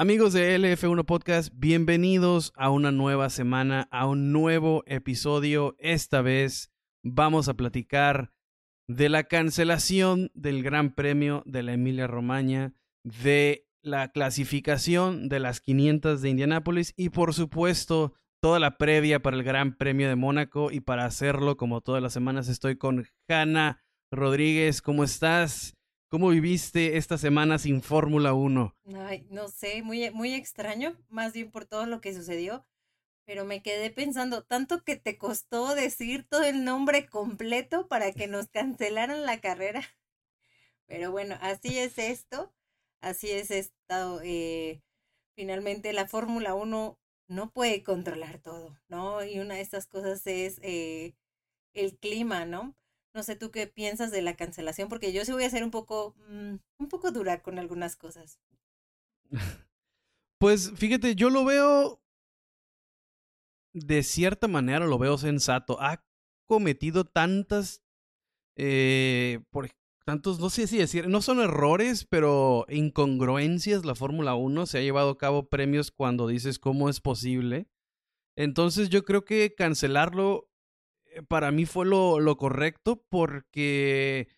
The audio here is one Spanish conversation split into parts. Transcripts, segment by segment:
Amigos de LF1 Podcast, bienvenidos a una nueva semana, a un nuevo episodio. Esta vez vamos a platicar de la cancelación del Gran Premio de la Emilia Romagna, de la clasificación de las 500 de Indianápolis y por supuesto toda la previa para el Gran Premio de Mónaco y para hacerlo como todas las semanas estoy con Hanna Rodríguez. ¿Cómo estás? ¿Cómo viviste esta semana sin Fórmula 1? Ay, no sé, muy, muy extraño, más bien por todo lo que sucedió, pero me quedé pensando, tanto que te costó decir todo el nombre completo para que nos cancelaran la carrera. Pero bueno, así es esto, así es esto. Eh, finalmente la Fórmula 1 no puede controlar todo, ¿no? Y una de estas cosas es eh, el clima, ¿no? No sé tú qué piensas de la cancelación, porque yo sí voy a ser un poco, mm, un poco dura con algunas cosas. Pues fíjate, yo lo veo de cierta manera, lo veo sensato. Ha cometido tantas, eh, por tantos, no sé si decir, no son errores, pero incongruencias. La Fórmula 1 se ha llevado a cabo premios cuando dices cómo es posible. Entonces yo creo que cancelarlo para mí fue lo, lo, correcto porque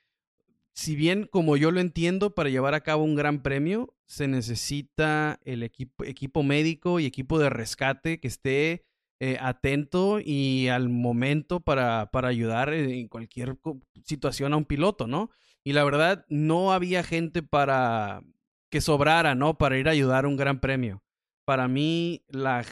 si bien como yo lo entiendo, para llevar a cabo un gran premio se necesita el equipo, equipo médico y equipo de rescate que esté eh, atento y al momento para, para ayudar en cualquier situación a un piloto, ¿no? Y la verdad, no había gente para que sobrara, ¿no? Para ir a ayudar a un gran premio. Para mí, la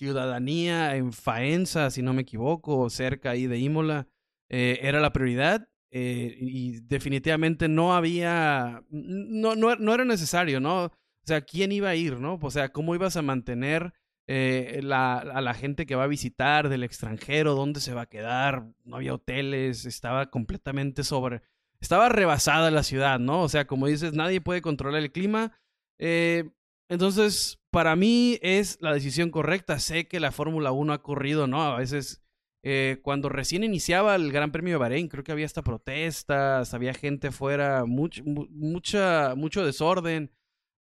ciudadanía en Faenza, si no me equivoco, cerca ahí de Imola, eh, era la prioridad eh, y definitivamente no había, no, no, no, era necesario, ¿no? O sea, ¿quién iba a ir, no? O sea, ¿cómo ibas a mantener eh, a la gente que va a visitar del extranjero? ¿Dónde se va a quedar? No había hoteles, estaba completamente sobre, estaba rebasada la ciudad, ¿no? O sea, como dices, nadie puede controlar el clima. Entonces, para mí es la decisión correcta. Sé que la Fórmula 1 ha corrido, ¿no? A veces, eh, cuando recién iniciaba el Gran Premio de Bahrein, creo que había hasta protestas, había gente afuera, much, mucha, mucho desorden.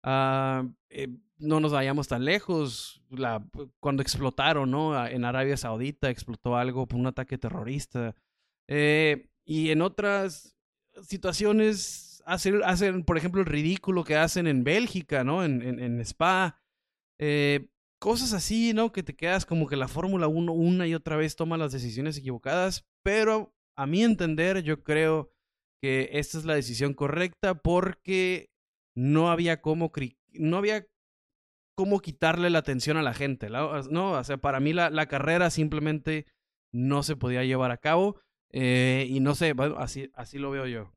Uh, eh, no nos vayamos tan lejos. Cuando explotaron, ¿no? En Arabia Saudita explotó algo por un ataque terrorista. Eh, y en otras situaciones hacen, por ejemplo, el ridículo que hacen en Bélgica, ¿no? En, en, Spa. Eh, cosas así, ¿no? Que te quedas como que la Fórmula 1 una y otra vez toma las decisiones equivocadas, pero a mi entender yo creo que esta es la decisión correcta porque no había cómo, no había cómo quitarle la atención a la gente, ¿no? O sea, para mí la, la carrera simplemente no se podía llevar a cabo eh, y no sé, así, así lo veo yo.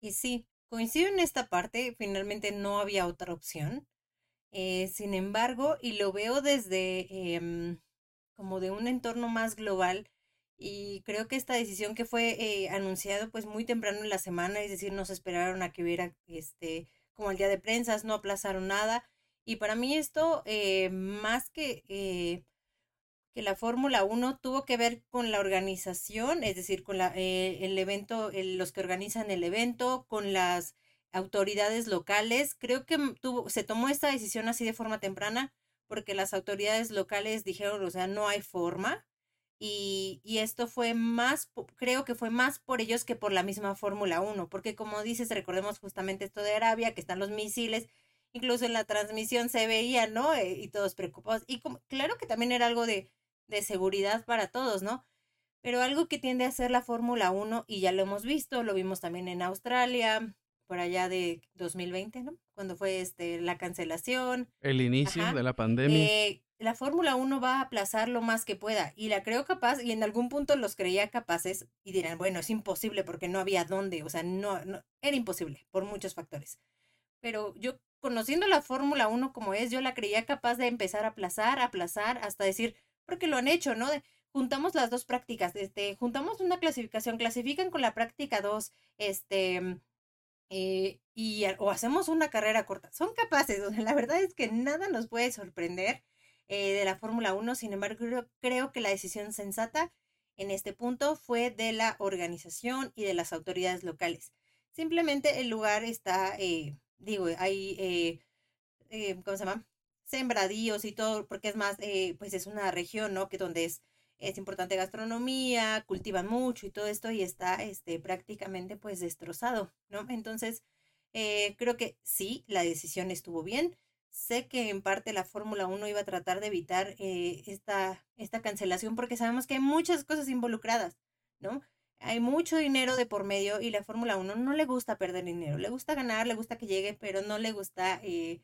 Y sí, coincido en esta parte, finalmente no había otra opción. Eh, sin embargo, y lo veo desde em, como de un entorno más global, y creo que esta decisión que fue eh, anunciado pues muy temprano en la semana, es decir, nos esperaron a que hubiera este como el día de prensas, no aplazaron nada. Y para mí esto, eh, más que eh, que la Fórmula 1 tuvo que ver con la organización, es decir, con la, el evento, los que organizan el evento, con las autoridades locales. Creo que tuvo, se tomó esta decisión así de forma temprana porque las autoridades locales dijeron, o sea, no hay forma. Y, y esto fue más, creo que fue más por ellos que por la misma Fórmula 1, porque como dices, recordemos justamente esto de Arabia, que están los misiles, incluso en la transmisión se veía, ¿no? Eh, y todos preocupados. Y claro que también era algo de, de seguridad para todos, ¿no? Pero algo que tiende a ser la Fórmula 1, y ya lo hemos visto, lo vimos también en Australia, por allá de 2020, ¿no? Cuando fue este, la cancelación. El inicio de la pandemia. Eh, la Fórmula 1 va a aplazar lo más que pueda y la creo capaz y en algún punto los creía capaces y dirán, bueno, es imposible porque no había dónde, o sea, no, no era imposible por muchos factores. Pero yo conociendo la Fórmula 1 como es, yo la creía capaz de empezar a aplazar, aplazar, hasta decir, porque lo han hecho, ¿no? juntamos las dos prácticas, este, juntamos una clasificación, clasifican con la práctica 2, este, eh, y, o hacemos una carrera corta. Son capaces, la verdad es que nada nos puede sorprender eh, de la Fórmula 1, sin embargo, creo, que la decisión sensata en este punto fue de la organización y de las autoridades locales. Simplemente el lugar está, eh, digo, hay eh, ¿cómo se llama? Sembradíos y todo, porque es más, eh, pues es una región, ¿no? Que donde es, es importante gastronomía, cultivan mucho y todo esto y está este, prácticamente pues destrozado, ¿no? Entonces, eh, creo que sí, la decisión estuvo bien. Sé que en parte la Fórmula 1 iba a tratar de evitar eh, esta, esta cancelación porque sabemos que hay muchas cosas involucradas, ¿no? Hay mucho dinero de por medio y la Fórmula 1 no le gusta perder dinero, le gusta ganar, le gusta que llegue, pero no le gusta eh,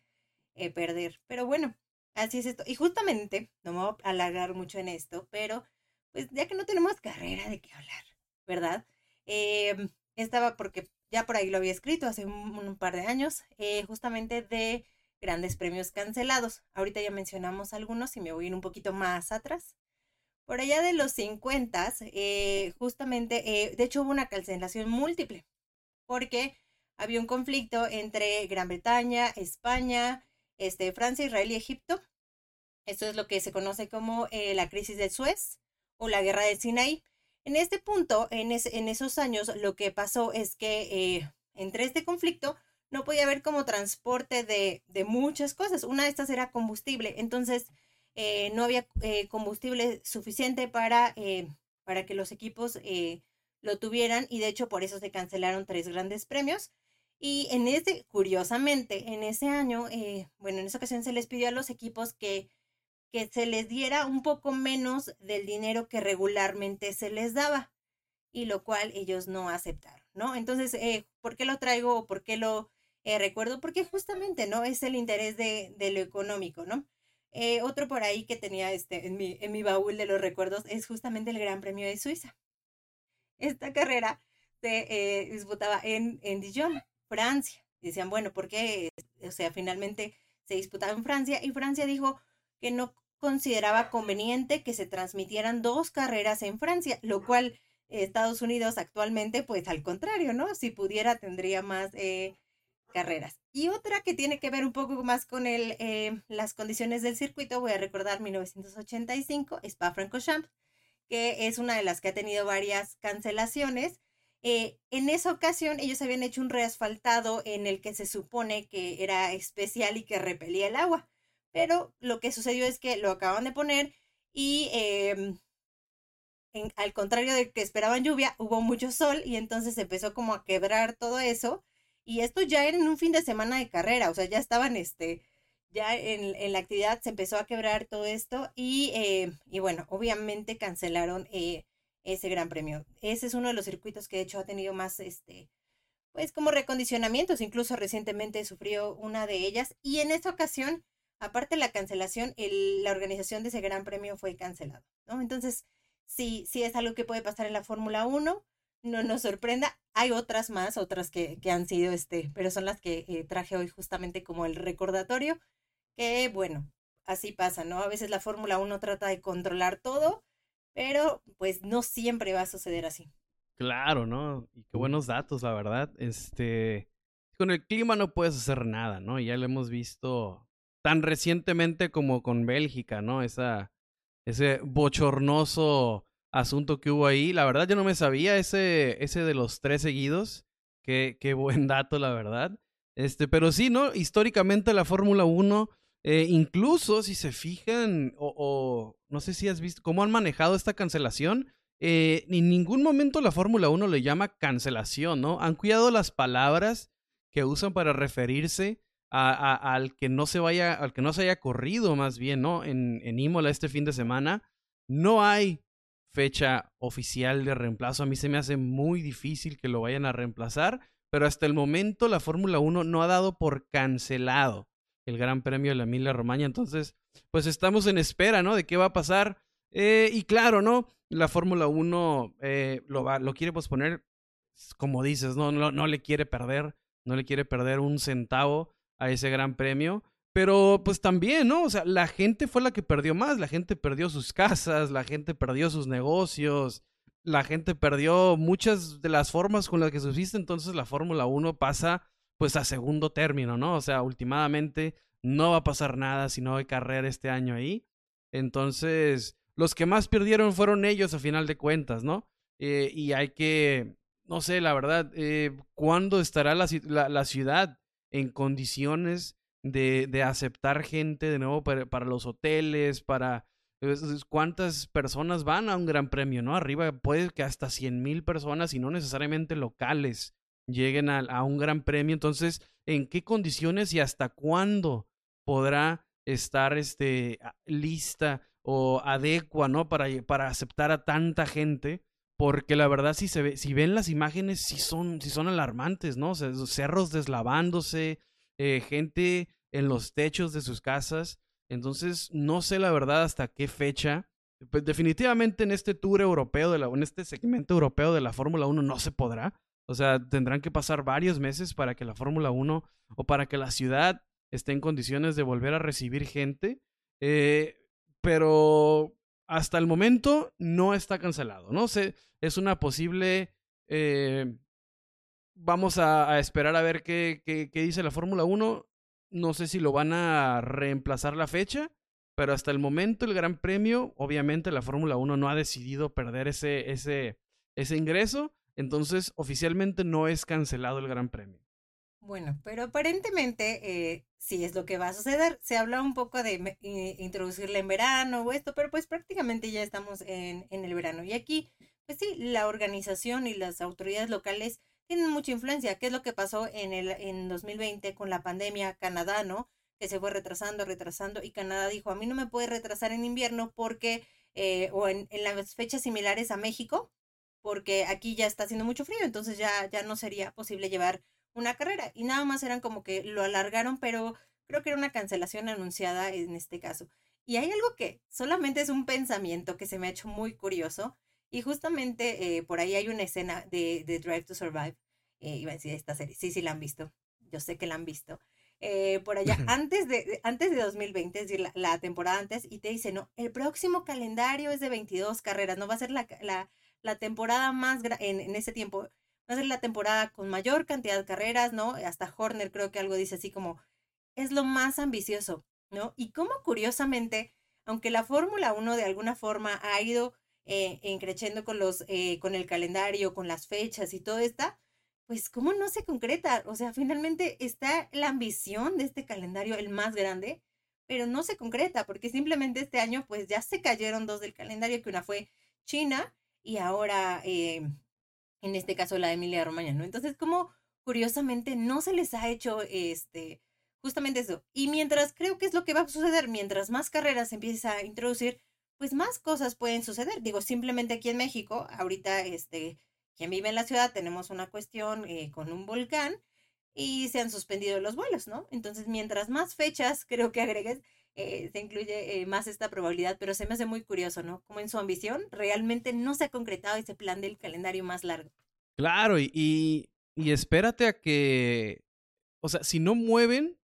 eh, perder. Pero bueno, así es esto. Y justamente, no me voy a alargar mucho en esto, pero pues ya que no tenemos carrera de qué hablar, ¿verdad? Em, estaba porque ya por ahí lo había escrito hace un, par de años, eh, justamente de grandes premios cancelados. Ahorita ya mencionamos algunos y me voy a ir un poquito más atrás. Por allá de los 50, eh, justamente, eh, de hecho hubo una cancelación múltiple, porque había un conflicto entre Gran Bretaña, España, este, Francia, Israel y Egipto. Esto es lo que se conoce como eh, la crisis de Suez o la guerra del Sinaí. En este punto, en, en esos años, lo que pasó es que entre este conflicto no podía haber como transporte de, de muchas cosas. Una de estas era combustible. Entonces, eh, no había eh, combustible suficiente para, eh, para que los equipos lo tuvieran y de hecho por eso se cancelaron tres grandes premios. Y en ese, curiosamente, en ese año, bueno, en esa ocasión se les pidió a los equipos que, que se les diera un poco menos del dinero que regularmente se les daba, y lo cual ellos no aceptaron, ¿no? Entonces, ¿por qué lo traigo o por qué lo recuerdo? Porque justamente, ¿no? Es el interés de, de lo económico, ¿no? Eh, otro por ahí que tenía este, en, mi, en mi baúl de los recuerdos es justamente el Gran Premio de Suiza. Esta carrera se eh, disputaba en, en Dijon, Francia. Decían, bueno, ¿por qué? O sea, finalmente se disputaba en Francia y Francia dijo que no consideraba conveniente que se transmitieran dos carreras en Francia, lo cual Estados Unidos actualmente, pues al contrario, ¿no? Si pudiera, tendría más eh, carreras. Y otra que tiene que ver un poco más con el, eh, las condiciones del circuito, voy a recordar 1985, Spa-Francorchamps, que es una de las que ha tenido varias cancelaciones. Eh, en esa ocasión ellos habían hecho un reasfaltado en el que se supone que era especial y que repelía el agua, pero lo que sucedió es que lo acaban de poner y em, al contrario de que esperaban lluvia, hubo mucho sol y entonces empezó como a quebrar todo eso y esto ya era en un fin de semana de carrera, o sea, ya estaban, este, ya en, en la actividad se empezó a quebrar todo esto y, eh, y bueno, obviamente cancelaron eh, ese gran premio. Ese es uno de los circuitos que de hecho ha tenido más, este, pues como recondicionamientos, incluso recientemente sufrió una de ellas y en esta ocasión, aparte de la cancelación, el, la organización de ese gran premio fue cancelado, ¿no? Entonces, sí, sí es algo que puede pasar en la Fórmula 1 no nos sorprenda. Hay otras más, otras que, que han sido, este, pero son las que eh, traje hoy justamente como el recordatorio, que bueno, así pasa, ¿no? A veces la Fórmula 1 trata de controlar todo, pero pues no siempre va a suceder así. Claro, ¿no? Y qué buenos datos, la verdad. Este, con el clima no puedes hacer nada, ¿no? Ya lo hemos visto tan recientemente como con Bélgica, ¿no? Esa, ese bochornoso asunto que hubo ahí. La verdad, yo no me sabía ese, ese de los tres seguidos. Qué, qué buen dato, la verdad. Este, pero sí, ¿no? Históricamente la Fórmula 1, eh, incluso si se fijan, o, no sé si has visto cómo han manejado esta cancelación, eh, en ningún momento la Fórmula 1 le llama cancelación, ¿no? Han cuidado las palabras que usan para referirse al que no se vaya, al que no se haya corrido más bien, ¿no? En, en Imola este fin de semana. No hay fecha oficial de reemplazo. A mí se me hace muy difícil que lo vayan a reemplazar, pero hasta el momento la Fórmula 1 no ha dado por cancelado el Gran Premio de la Emilia Romagna. Entonces, pues estamos en espera, ¿no? De qué va a pasar. Eh, y claro, ¿no? La Fórmula 1 eh, lo, va, lo quiere posponer, como dices, ¿no? No, no le quiere perder, no le quiere perder un centavo a ese Gran Premio. Pero pues también, ¿no? O sea, la gente fue la que perdió más, la gente perdió sus casas, la gente perdió sus negocios, la gente perdió muchas de las formas con las que subsiste, entonces la Fórmula 1 pasa pues a segundo término, ¿no? O sea, últimamente no va a pasar nada si no hay carrera este año ahí. Entonces, los que más perdieron fueron ellos a final de cuentas, ¿no? Eh, y hay que, no sé, la verdad, eh, ¿cuándo estará la, la, ciudad en condiciones de, de aceptar gente de nuevo para, para los hoteles, para cuántas personas van a un gran premio, ¿no? Arriba puede que hasta 100 mil personas y no necesariamente locales lleguen a, a, un gran premio. Entonces, ¿en qué condiciones y hasta cuándo podrá estar este, lista o adecua, ¿no? Para, para aceptar a tanta gente. Porque la verdad, si, se ve, si ven las imágenes, sí son, son alarmantes, ¿no? O sea, cerros deslavándose, eh, gente en los techos de sus casas. Entonces, no sé la verdad hasta qué fecha. Pues definitivamente en este tour europeo, de la, en este segmento europeo de la Fórmula 1 no se podrá. O sea, tendrán que pasar varios meses para que la Fórmula 1 o para que la ciudad esté en condiciones de volver a recibir gente. Eh, pero hasta el momento no está cancelado, ¿no? Se, es una posible... Eh, vamos a, esperar a ver qué, qué, qué dice la Fórmula 1. No sé si lo van a reemplazar la fecha, pero hasta el momento el Gran Premio, obviamente la Fórmula 1 no ha decidido perder ese, ese, ese ingreso, entonces oficialmente no es cancelado el Gran Premio. Bueno, pero aparentemente eh, sí es lo que va a suceder. Se habla un poco de introducirla en verano o esto, pero pues prácticamente ya estamos en, el verano. Y aquí, pues sí, la organización y las autoridades locales tienen mucha influencia. ¿Qué es lo que pasó en el en 2020 con la pandemia Canadá, no? Que se fue retrasando, retrasando y Canadá dijo, a mí no me puede retrasar en invierno porque, eh, o en las fechas similares a México, porque aquí ya está haciendo mucho frío, entonces ya, ya no sería posible llevar una carrera y nada más eran como que lo alargaron, pero creo que era una cancelación anunciada en este caso. Y hay algo que solamente es un pensamiento que se me ha hecho muy curioso y justamente eh, por ahí hay una escena de, de Drive to Survive, eh, iba a decir esta serie, sí, sí la han visto, yo sé que la han visto. Eh, por allá, antes de, antes de 2020, es decir, la, temporada antes, y te dice, no, el próximo calendario es de 22 carreras, no va a ser la, la, la temporada más en, en ese tiempo, va a ser la temporada con mayor cantidad de carreras, ¿no? Hasta Horner creo que algo dice así como, es lo más ambicioso, ¿no? Y como curiosamente, aunque la Fórmula 1 de alguna forma ha ido eh, creciendo con, los, eh, con el calendario, con las fechas y todo esto, pues cómo no se concreta, o sea, finalmente está la ambición de este calendario, el más grande, pero no se concreta, porque simplemente este año pues ya se cayeron dos del calendario, que una fue China y ahora eh, en este caso la de Emilia Romagna, ¿no? Entonces, como curiosamente no se les ha hecho este justamente eso. Y mientras creo que es lo que va a suceder, mientras más carreras se empieza a introducir, pues más cosas pueden suceder. Digo, simplemente aquí en México, ahorita, este, quien vive en la ciudad, tenemos una cuestión eh, con un volcán y se han suspendido los vuelos, ¿no? Entonces, mientras más fechas creo que agregues, eh, se incluye eh, más esta probabilidad, pero se me hace muy curioso, ¿no? Como en su ambición realmente no se ha concretado ese plan del calendario más largo. Claro, y, y, y espérate a que, o sea, si no mueven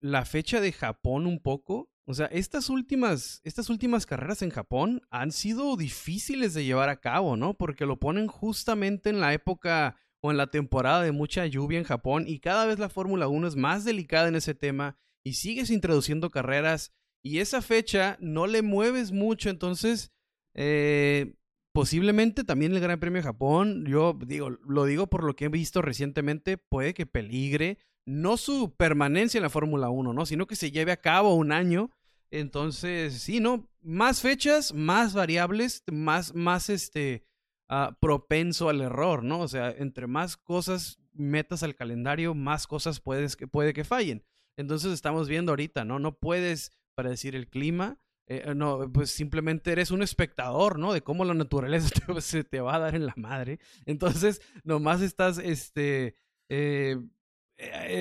la fecha de Japón un poco, o sea, estas últimas, estas últimas carreras en Japón han sido difíciles de llevar a cabo, ¿no? Porque lo ponen justamente en la época o en la temporada de mucha lluvia en Japón y cada vez la Fórmula 1 es más delicada en ese tema y sigues introduciendo carreras y esa fecha no le mueves mucho, entonces eh, posiblemente también el Gran Premio de Japón, yo digo, lo digo por lo que he visto recientemente, puede que peligre no su permanencia en la Fórmula 1, ¿no? Sino que se lleve a cabo un año. Entonces, sí, ¿no? Más fechas, más variables, más, más este, uh, propenso al error, ¿no? O sea, entre más cosas metas al calendario, más cosas puedes, puede que fallen. Entonces estamos viendo ahorita, ¿no? No puedes predecir el clima, eh, eh, no, pues simplemente eres un espectador, ¿no? De cómo la naturaleza te, se te va a dar en la madre. Entonces, nomás estás, este, eh,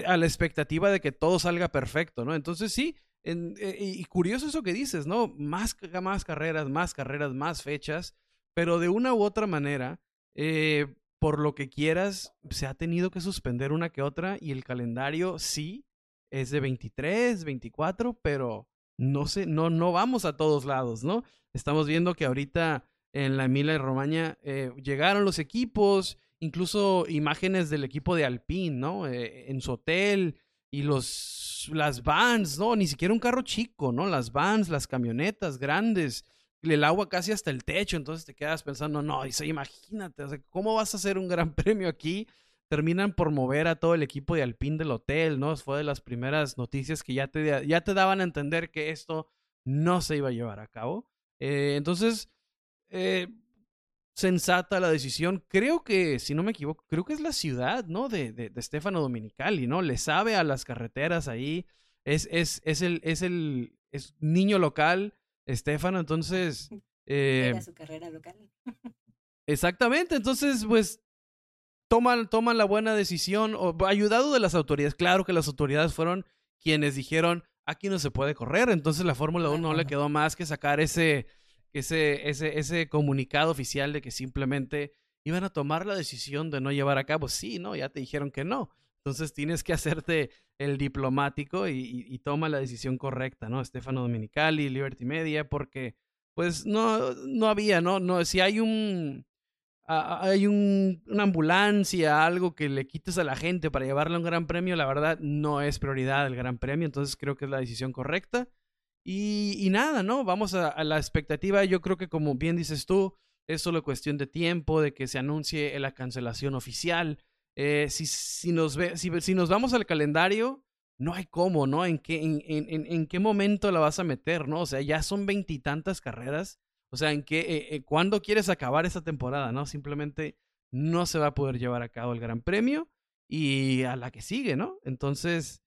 a la expectativa de que todo salga perfecto, ¿no? Entonces, sí, y curioso eso que dices, ¿no? Más, más carreras, más carreras, más fechas, pero de una u otra manera, por lo que quieras, se ha tenido que suspender una que otra y el calendario sí es de 23, 24, pero no sé, no, no vamos a todos lados, ¿no? Estamos viendo que ahorita en la Emilia y Romagna eh, llegaron los equipos, incluso imágenes del equipo de Alpine, ¿no? Eh, en su hotel y los, las vans, ¿no? Ni siquiera un carro chico, ¿no? Las vans, las camionetas grandes, el agua casi hasta el techo, entonces te quedas pensando, no, imagínate, ¿cómo vas a hacer un gran premio aquí terminan por mover a todo el equipo de Alpine del hotel, ¿no? Fue de las primeras noticias que ya te, ya te daban a entender que esto no se iba a llevar a cabo. Eh, entonces, eh, sensata la decisión. Creo que, si no me equivoco, creo que es la ciudad, ¿no? De, de, de Stefano Dominicali, ¿no? Le sabe a las carreteras ahí. Es, es, es el, es el es niño local, Stefano, entonces. Eh, Era su carrera local. exactamente, entonces, pues. Toman, toman la buena decisión, o, ayudado de las autoridades. Claro que las autoridades fueron quienes dijeron, aquí no se puede correr, entonces la Fórmula 1 no le quedó más que sacar ese, ese, ese, ese comunicado oficial de que simplemente iban a tomar la decisión de no llevar a cabo. Sí, no, ya te dijeron que no. Entonces tienes que hacerte el diplomático y, toma la decisión correcta, ¿no? Stefano Dominicali, Liberty Media, porque pues no, no había, ¿no? no si hay un, hay un, una ambulancia, algo que le quites a la gente para llevarle a un gran premio, la verdad no es prioridad el gran premio, entonces creo que es la decisión correcta. Y, nada, ¿no? Vamos a, la expectativa. Yo creo que como bien dices tú, es solo cuestión de tiempo, de que se anuncie la cancelación oficial. Eh, si, nos ve, si, nos vamos al calendario, no hay cómo, ¿no? ¿En qué, en qué momento la vas a meter, ¿no? O sea, ya son veintitantas carreras. O sea, ¿en qué, eh, eh, cuándo quieres acabar esa temporada, ¿no? Simplemente no se va a poder llevar a cabo el Gran Premio y a la que sigue, ¿no? Entonces,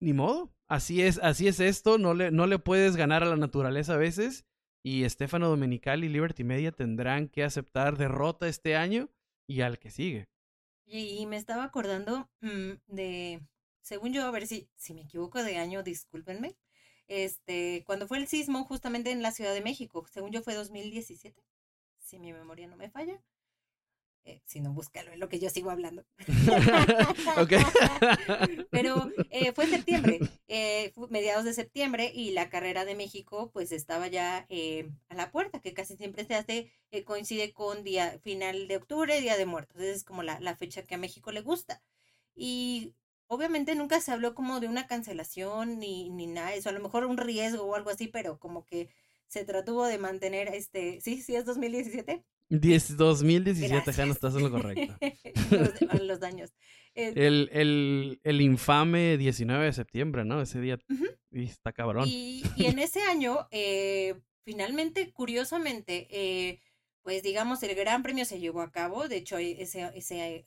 ni modo, así es, así es esto, no le, no le puedes ganar a la naturaleza a veces. Y Stefano Domenical y Liberty Media tendrán que aceptar derrota este año y al que sigue. Y, me estaba acordando mm, de, según yo, a ver si, si me equivoco de año, discúlpenme, este, cuando fue el sismo justamente en la Ciudad de México, según yo fue 2017, si mi memoria no me falla. Eh, si no, búscalo, en lo que yo sigo hablando. Pero eh, fue septiembre, eh, mediados de septiembre, y la carrera de México pues estaba ya a la puerta, que casi siempre se hace, coincide con día final de octubre, Día de Muertos. es como la, la fecha que a México le gusta. Y obviamente nunca se habló como de una cancelación ni, ni nada de eso, a lo mejor un riesgo o algo así, pero como que se trató de mantener este, sí, sí es 2017. 2017, ya no estás en lo correcto. los, daños. El, el, el, infame 19 de septiembre, ¿no? Ese día está cabrón. Y, y en ese año, eh, finalmente, curiosamente, eh, pues digamos, el Gran Premio se llevó a cabo. De hecho, esa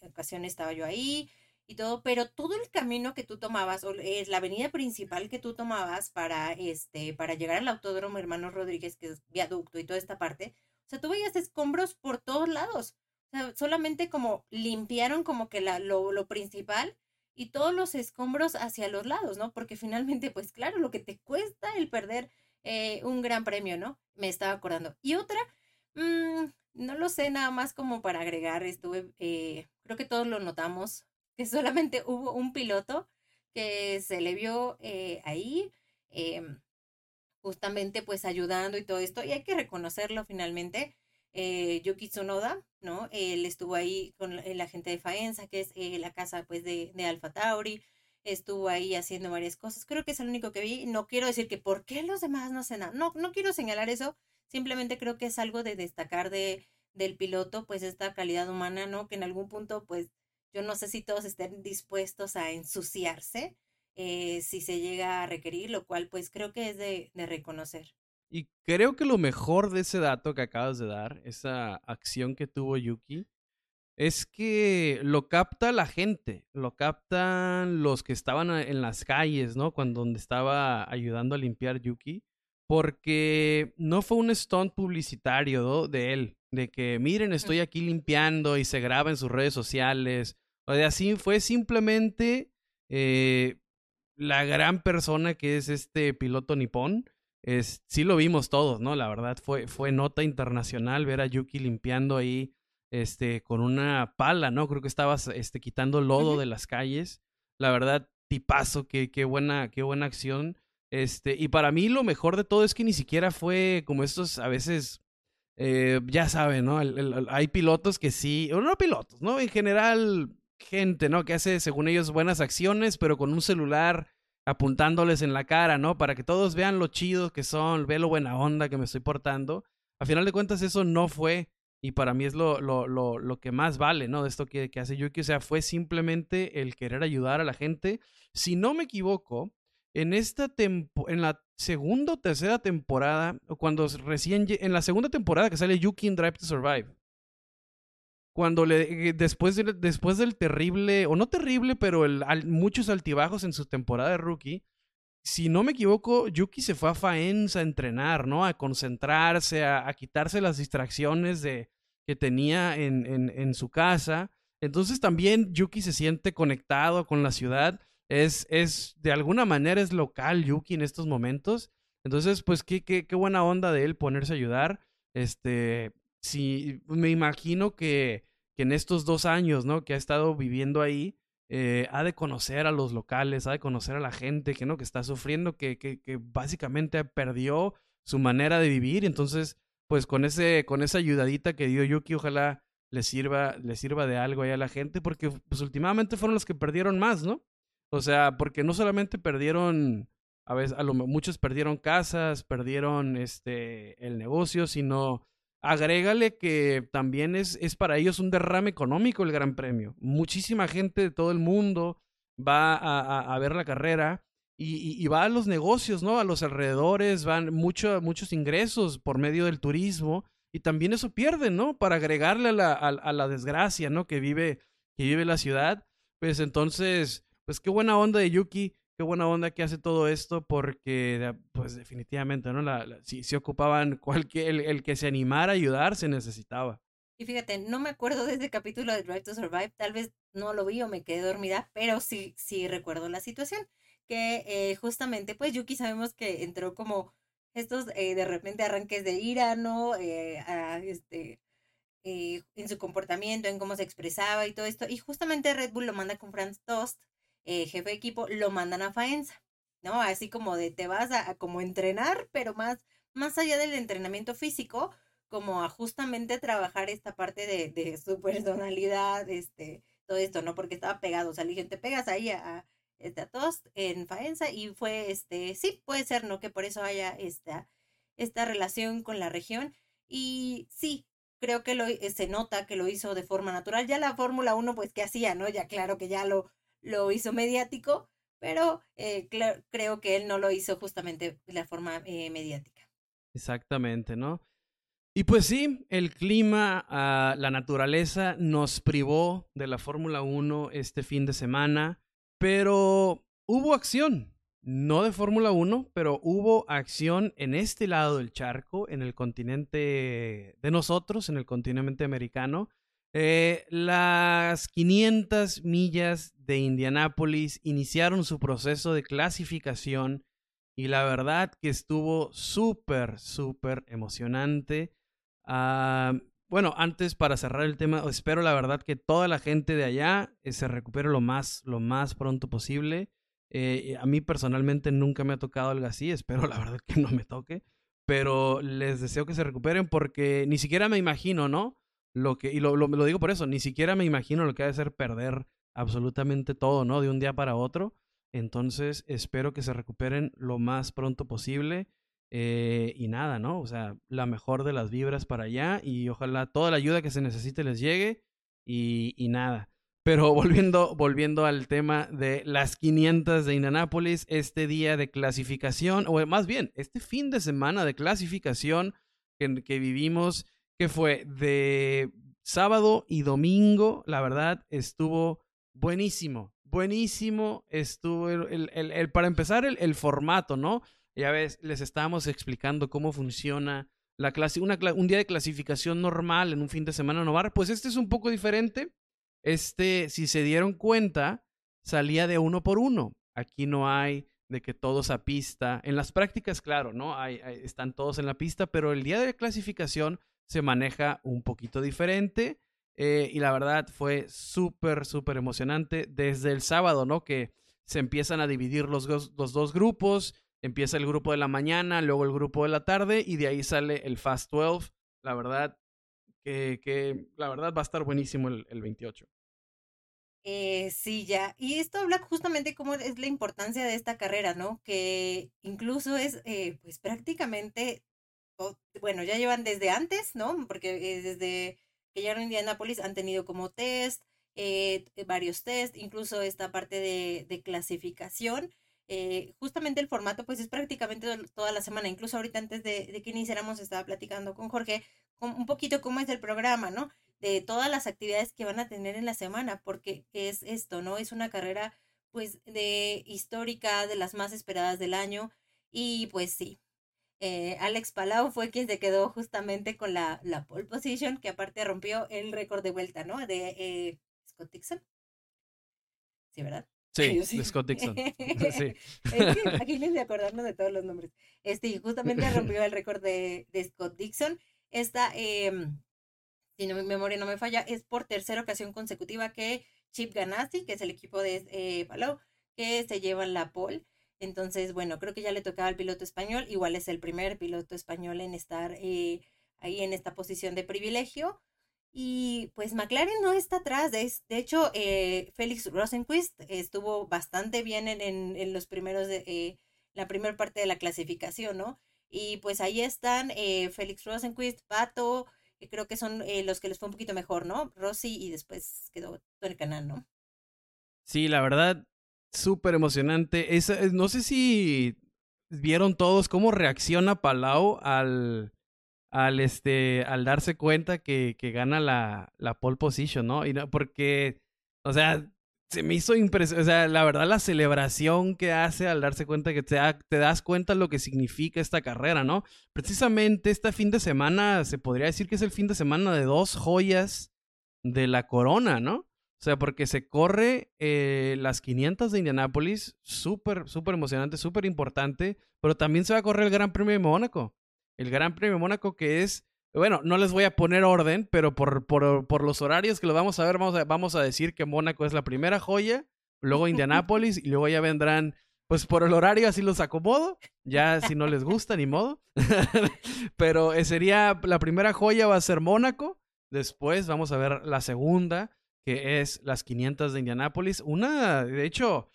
ocasión estaba yo ahí y todo, pero todo el camino que tú tomabas, o es la avenida principal que tú tomabas para, este, para llegar al Autódromo Hermanos Rodríguez, que es viaducto y toda esta parte, o sea, tú veías escombros por todos lados. O sea, solamente como limpiaron como que la, lo, lo principal y todos los escombros hacia los lados, ¿no? Porque finalmente, pues claro, lo que te cuesta el perder eh, un gran premio, ¿no? Me estaba acordando. Y otra, mmm, no lo sé, nada más como para agregar, estuve, eh, creo que todos lo notamos, que solamente hubo un piloto que se le vio eh, ahí, em, justamente pues ayudando y todo esto, y hay que reconocerlo finalmente. Eh, Yuki Tsunoda, ¿no? Él estuvo ahí con la gente de Faenza, que es eh, la casa pues de, de Alfa Tauri, estuvo ahí haciendo varias cosas, creo que es el único que vi, no quiero decir que por qué los demás no hacen nada, no, no quiero señalar eso, simplemente creo que es algo de destacar de, del piloto, pues esta calidad humana, ¿no? Que en algún punto pues yo no sé si todos estén dispuestos a ensuciarse eh, si se llega a requerir, lo cual pues creo que es de, de reconocer. Y creo que lo mejor de ese dato que acabas de dar, esa acción que tuvo Yuki, es que lo capta la gente, lo captan los que estaban en las calles, ¿no? Cuando donde estaba ayudando a limpiar Yuki, porque no fue un stunt publicitario ¿no? de él, de que miren, estoy aquí limpiando y se graba en sus redes sociales o sea, así fue simplemente eh, la gran persona que es este piloto nipón. Es, sí lo vimos todos, ¿no? La verdad fue, fue nota internacional ver a Yuki limpiando ahí este, con una pala, ¿no? Creo que estabas este, quitando lodo de las calles. La verdad, tipazo, qué, qué, buena, qué buena acción. Este, y para mí lo mejor de todo es que ni siquiera fue como estos a veces, eh, ya saben, ¿no? hay pilotos que sí, o no pilotos, ¿no? En general, gente, ¿no? Que hace, según ellos, buenas acciones, pero con un celular apuntándoles en la cara, ¿no? Para que todos vean lo chido que son, ve lo buena onda que me estoy portando. A final de cuentas, eso no fue y para mí es lo, lo, lo, lo que más vale, ¿no? De esto que, que, hace Yuki. O sea, fue simplemente el querer ayudar a la gente. Si no me equivoco, en esta tempo en la segunda o tercera temporada, cuando recién, en la segunda temporada que sale Yuki en Drive to Survive, cuando le, eh, después, después del terrible, o no terrible, pero el, muchos altibajos en su temporada de rookie, si no me equivoco, Yuki se fue a Faenza a entrenar, ¿no? A concentrarse, a, quitarse las distracciones de, que tenía en, en, en, su casa. Entonces también Yuki se siente conectado con la ciudad. Es, es, de alguna manera es local Yuki en estos momentos. Entonces, pues qué, qué, qué buena onda de él ponerse a ayudar. Este, sí, me imagino que, que en estos dos años, ¿no? Que ha estado viviendo ahí, eh, ha de conocer a los locales, ha de conocer a la gente que no, que está sufriendo, que, que, que básicamente perdió su manera de vivir. Entonces, pues con ese, con esa ayudadita que dio Yuki, ojalá le sirva, le sirva de algo ahí a la gente, porque pues últimamente fueron los que perdieron más, ¿no? O sea, porque no solamente perdieron, a veces, a lo, muchos perdieron casas, perdieron este el negocio, sino Agrégale que también es, es para ellos un derrame económico el Gran Premio. Muchísima gente de todo el mundo va a, a, ver la carrera y, y, va a los negocios, ¿no? A los alrededores, van mucho, muchos ingresos por medio del turismo y también eso pierde, ¿no? Para agregarle a la, a la desgracia, ¿no? Que vive, que vive la ciudad. Pues entonces, pues qué buena onda de Yuki qué buena onda que hace todo esto porque, pues definitivamente, ¿no? La, si, si, ocupaban cualquier, el, el, que se animara a ayudar, se necesitaba. Y fíjate, no me acuerdo de ese capítulo de Drive to Survive, tal vez no lo vi o me quedé dormida, pero sí, sí recuerdo la situación, que eh, justamente, pues Yuki sabemos que entró como estos eh, de repente arranques de ira, ¿no? Eh, a, este, en su comportamiento, en cómo se expresaba y todo esto, y justamente Red Bull lo manda con Franz Tost, eh, jefe de equipo, lo mandan a Faenza, ¿no? Así como de te vas a, como entrenar, pero más, más allá del entrenamiento físico, como a justamente trabajar esta parte de, su personalidad, este, todo esto, ¿no? Porque estaba pegado, o sea, le te pegas ahí a, este, a todos en Faenza y fue, este, sí, puede ser, ¿no? Que por eso haya esta, esta relación con la región. Y sí, creo que lo, eh, se nota que lo hizo de forma natural. Ya la Fórmula 1, pues, ¿qué hacía, no? Ya claro que ya lo, lo hizo mediático, pero eh, creo que él no lo hizo justamente de la forma eh, mediática. Exactamente, ¿no? Y pues sí, el clima, uh, la naturaleza nos privó de la Fórmula 1 este fin de semana, pero hubo acción, no de Fórmula 1, pero hubo acción en este lado del charco, en el continente de nosotros, en el continente americano. Eh, las 500 millas de Indianápolis iniciaron su proceso de clasificación y la verdad que estuvo súper, súper emocionante. Uh, bueno, antes para cerrar el tema, espero la verdad que toda la gente de allá eh, se recupere lo más, lo más pronto posible. Eh, a mí personalmente nunca me ha tocado algo así, espero la verdad que no me toque, pero les deseo que se recuperen porque ni siquiera me imagino, ¿no? Lo que, y lo, lo, digo por eso, ni siquiera me imagino lo que ha de ser perder absolutamente todo, ¿no? De un día para otro. Entonces, espero que se recuperen lo más pronto posible. Eh, y nada, ¿no? O sea, la mejor de las vibras para allá y ojalá toda la ayuda que se necesite les llegue y, y nada. Pero volviendo, volviendo al tema de las 500 de Indianápolis, este día de clasificación, o más bien, este fin de semana de clasificación que, que vivimos fue de sábado y domingo, la verdad, estuvo buenísimo, buenísimo, estuvo el, el, el, para empezar el, formato, ¿no? Ya ves, les estábamos explicando cómo funciona la clase, un día de clasificación normal en un fin de semana novar, pues este es un poco diferente. Este, si se dieron cuenta, salía de uno por uno. Aquí no hay de que todos a pista. En las prácticas, claro, ¿no? Hay, están todos en la pista, pero el día de clasificación se maneja un poquito diferente. Eh, y la verdad fue súper, súper emocionante desde el sábado, ¿no? Que se empiezan a dividir los, dos grupos. Empieza el grupo de la mañana, luego el grupo de la tarde y de ahí sale el Fast 12. La verdad que, que la verdad va a estar buenísimo el, el 28. Eh, sí, ya. Y esto habla justamente cómo es la importancia de esta carrera, ¿no? Que incluso es, eh, pues prácticamente bueno, ya llevan desde antes, ¿no? Porque desde que llegaron a Indianapolis han tenido como test, eh, varios test, incluso esta parte de, de clasificación. Eh, justamente el formato pues es prácticamente toda la semana, incluso ahorita antes de, que iniciáramos estaba platicando con Jorge un poquito cómo es el programa, ¿no? De todas las actividades que van a tener en la semana, porque es esto, ¿no? Es una carrera pues de histórica, de las más esperadas del año y pues sí, eh, Alex Palau fue quien se quedó justamente con la, la pole position, que aparte rompió el récord de vuelta, ¿no? De eh, Scott Dixon. Sí, ¿verdad? Sí, de Scott Dixon. sí. aquí les de acordarnos de todos los nombres. Este, justamente rompió el récord de, de, Scott Dixon. Esta, eh, si no, mi memoria no me falla, es por tercera ocasión consecutiva que Chip Ganassi, que es el equipo de eh, Palau, que se lleva la pole. Entonces, bueno, creo que ya le tocaba al piloto español. Igual es el primer piloto español en estar eh, ahí en esta posición de privilegio. Y pues McLaren no está atrás. De, hecho, eh, Félix Rosenquist estuvo bastante bien en, en, los primeros, de, eh, la primera parte de la clasificación, ¿no? Y pues ahí están eh, Félix Rosenquist, Pato, creo que son los que les fue un poquito mejor, ¿no? Rossi y después quedó todo el canal, ¿no? Sí, la verdad, súper emocionante. no sé si vieron todos cómo reacciona Palau al, al, este, al darse cuenta que, que gana la, la pole position, ¿no? Y no, porque, o sea, se me hizo impresionante, o sea, la verdad la celebración que hace al darse cuenta que te, te das cuenta lo que significa esta carrera, ¿no? Precisamente este fin de semana se podría decir que es el fin de semana de dos joyas de la corona, ¿no? O sea, porque se corre eh, las 500 de Indianápolis, súper, súper emocionante, súper importante, pero también se va a correr el Gran Premio de Mónaco el Gran Premio Mónaco que es, bueno, no les voy a poner orden, pero por, por, por los horarios que lo vamos a ver, vamos a, vamos a decir que Mónaco es la primera joya, luego Indianápolis y luego ya vendrán, pues por el horario así los acomodo, ya si no les gusta, ni modo. pero eh, sería, la primera joya va a ser Mónaco, después vamos a ver la segunda, que es las 500 de Indianápolis, una, de hecho,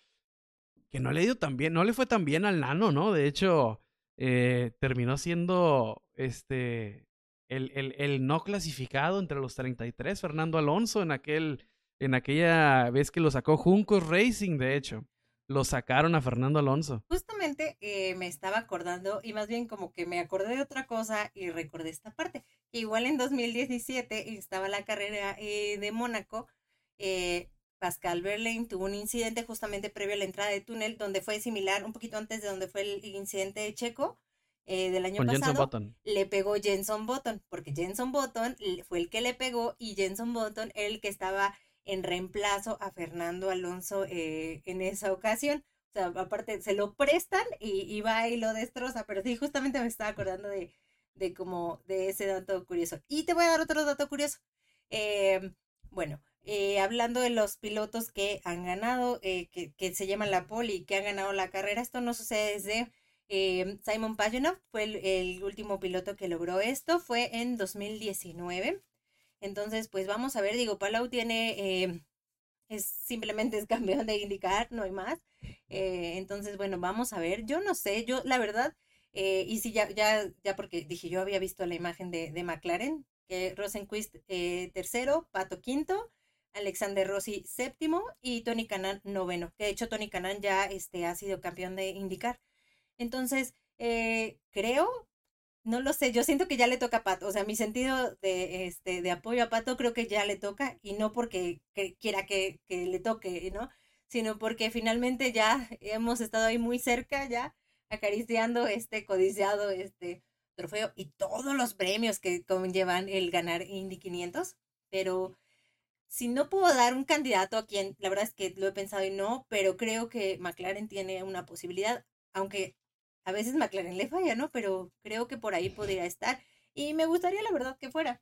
que no le dio tan bien, no le fue tan bien al nano, ¿no? De hecho, eh, terminó siendo este el, el, el, no clasificado entre los 33, Fernando Alonso, en, aquel, en aquella vez que lo sacó Juncos Racing, de hecho. Lo sacaron a Fernando Alonso. Justamente eh, me estaba acordando, y más bien como que me acordé de otra cosa y recordé esta parte. Igual en 2017 estaba la carrera eh, de Mónaco. Eh, Pascal Verlaine tuvo un incidente justamente previo a la entrada de túnel, donde fue similar, un poquito antes de donde fue el incidente de Checo eh, del año pasado. Le pegó Jenson Button, porque Jenson Button fue el que le pegó y Jenson Button el que estaba en reemplazo a Fernando Alonso eh, en esa ocasión. O sea, aparte se lo prestan y, va y lo destroza, pero sí, justamente me estaba acordando de, de como de ese dato curioso. Y te voy a dar otro dato curioso. Eh, bueno, eh, hablando de los pilotos que han ganado, eh, que, se llaman la poli, que han ganado la carrera, esto no sucede desde eh, Simon Pagenaud, fue el, último piloto que logró esto, fue en 2019. Entonces, pues vamos a ver, digo, Palau tiene, es simplemente es campeón de indicar, no hay más. entonces, bueno, vamos a ver, yo no sé, yo la verdad, y si ya, ya, ya porque dije, yo había visto la imagen de, de McLaren, que Rosenquist tercero, Pato quinto, Alexander Rossi séptimo y Tony Canan noveno, que de hecho Tony Canan ya este, ha sido campeón de indicar. Entonces, eh, creo, no lo sé, yo siento que ya le toca a Pato, o sea, mi sentido de, este, de apoyo a Pato creo que ya le toca y no porque quiera que, le toque, ¿no? Sino porque finalmente ya hemos estado ahí muy cerca ya acariciando este codiciado este trofeo y todos los premios que conllevan el ganar Indy 500, pero si no puedo dar un candidato a quien, la verdad es que lo he pensado y no, pero creo que McLaren tiene una posibilidad, aunque a veces McLaren le falla, ¿no? Pero creo que por ahí podría estar y me gustaría la verdad que fuera.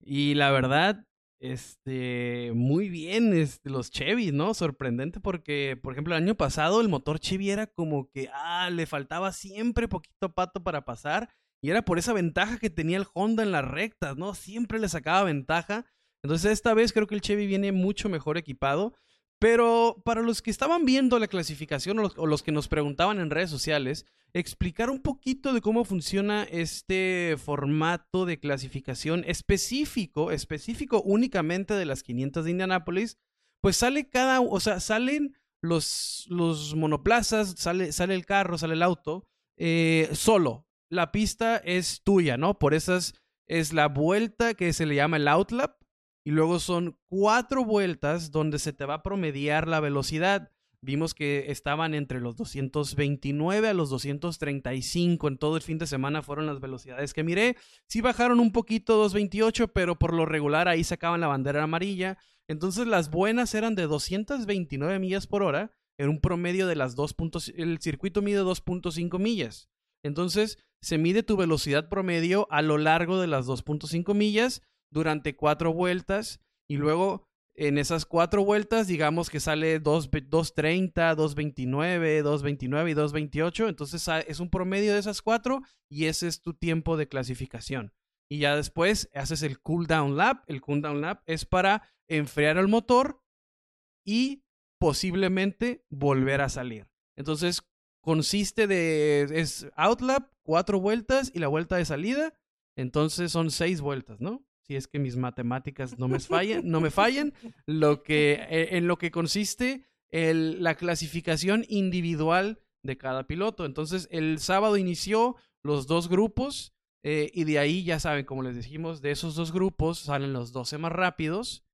Y la verdad, este, muy bien, este, los Chevy, ¿no? Sorprendente porque, por ejemplo, el año pasado el motor Chevy era como que, ah, le faltaba siempre poquito pato para pasar y era por esa ventaja que tenía el Honda en las rectas, ¿no? Siempre le sacaba ventaja entonces esta vez creo que el Chevy viene mucho mejor equipado. Pero para los que estaban viendo la clasificación o los, que nos preguntaban en redes sociales, explicar un poquito de cómo funciona este formato de clasificación específico, específico únicamente de las 500 de Indianápolis, pues sale cada, o sea, salen los, monoplazas, sale, sale el carro, sale el auto, eh, solo. La pista es tuya, ¿no? Por esas es la vuelta que se le llama el outlap y luego son cuatro vueltas donde se te va a promediar la velocidad. Vimos que estaban entre los 229 a los 235 en todo el fin de semana fueron las velocidades que miré. Sí bajaron un poquito 228, pero por lo regular ahí sacaban la bandera amarilla. Entonces las buenas eran de 229 millas por hora en un promedio de las 2. el circuito mide 2.5 millas. Entonces se mide tu velocidad promedio a lo largo de las 2.5 millas durante cuatro vueltas y luego en esas cuatro vueltas, digamos que sale 2.30, 2.29, 2.29 y 2.28. Entonces es un promedio de esas cuatro y ese es tu tiempo de clasificación. Y ya después haces el cool down lap. El cool down lap es para enfriar el motor y posiblemente volver a salir. Entonces consiste de es outlap, cuatro vueltas y la vuelta de salida. Entonces son seis vueltas, ¿no? Si es que mis matemáticas no me fallan, no me fallen, lo que, eh, en lo que consiste el, la clasificación individual de cada piloto. Entonces, el sábado inició los dos grupos eh, y de ahí, ya saben, como les dijimos, de esos dos grupos salen los 12 más rápidos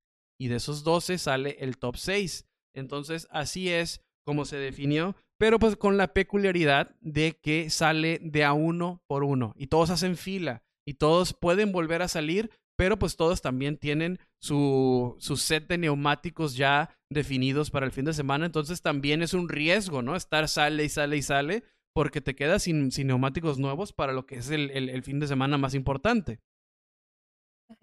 y de esos 12 sale el top 6. Entonces, así es como se definió, pero pues con la peculiaridad de que sale de a uno por uno y todos hacen fila y todos pueden volver a salir, pero pues todos también tienen su, su, set de neumáticos ya definidos para el fin de semana, entonces también es un riesgo, ¿no? Estar sale y sale y sale porque te quedas sin, sin neumáticos nuevos para lo que es el, el, fin de semana más importante.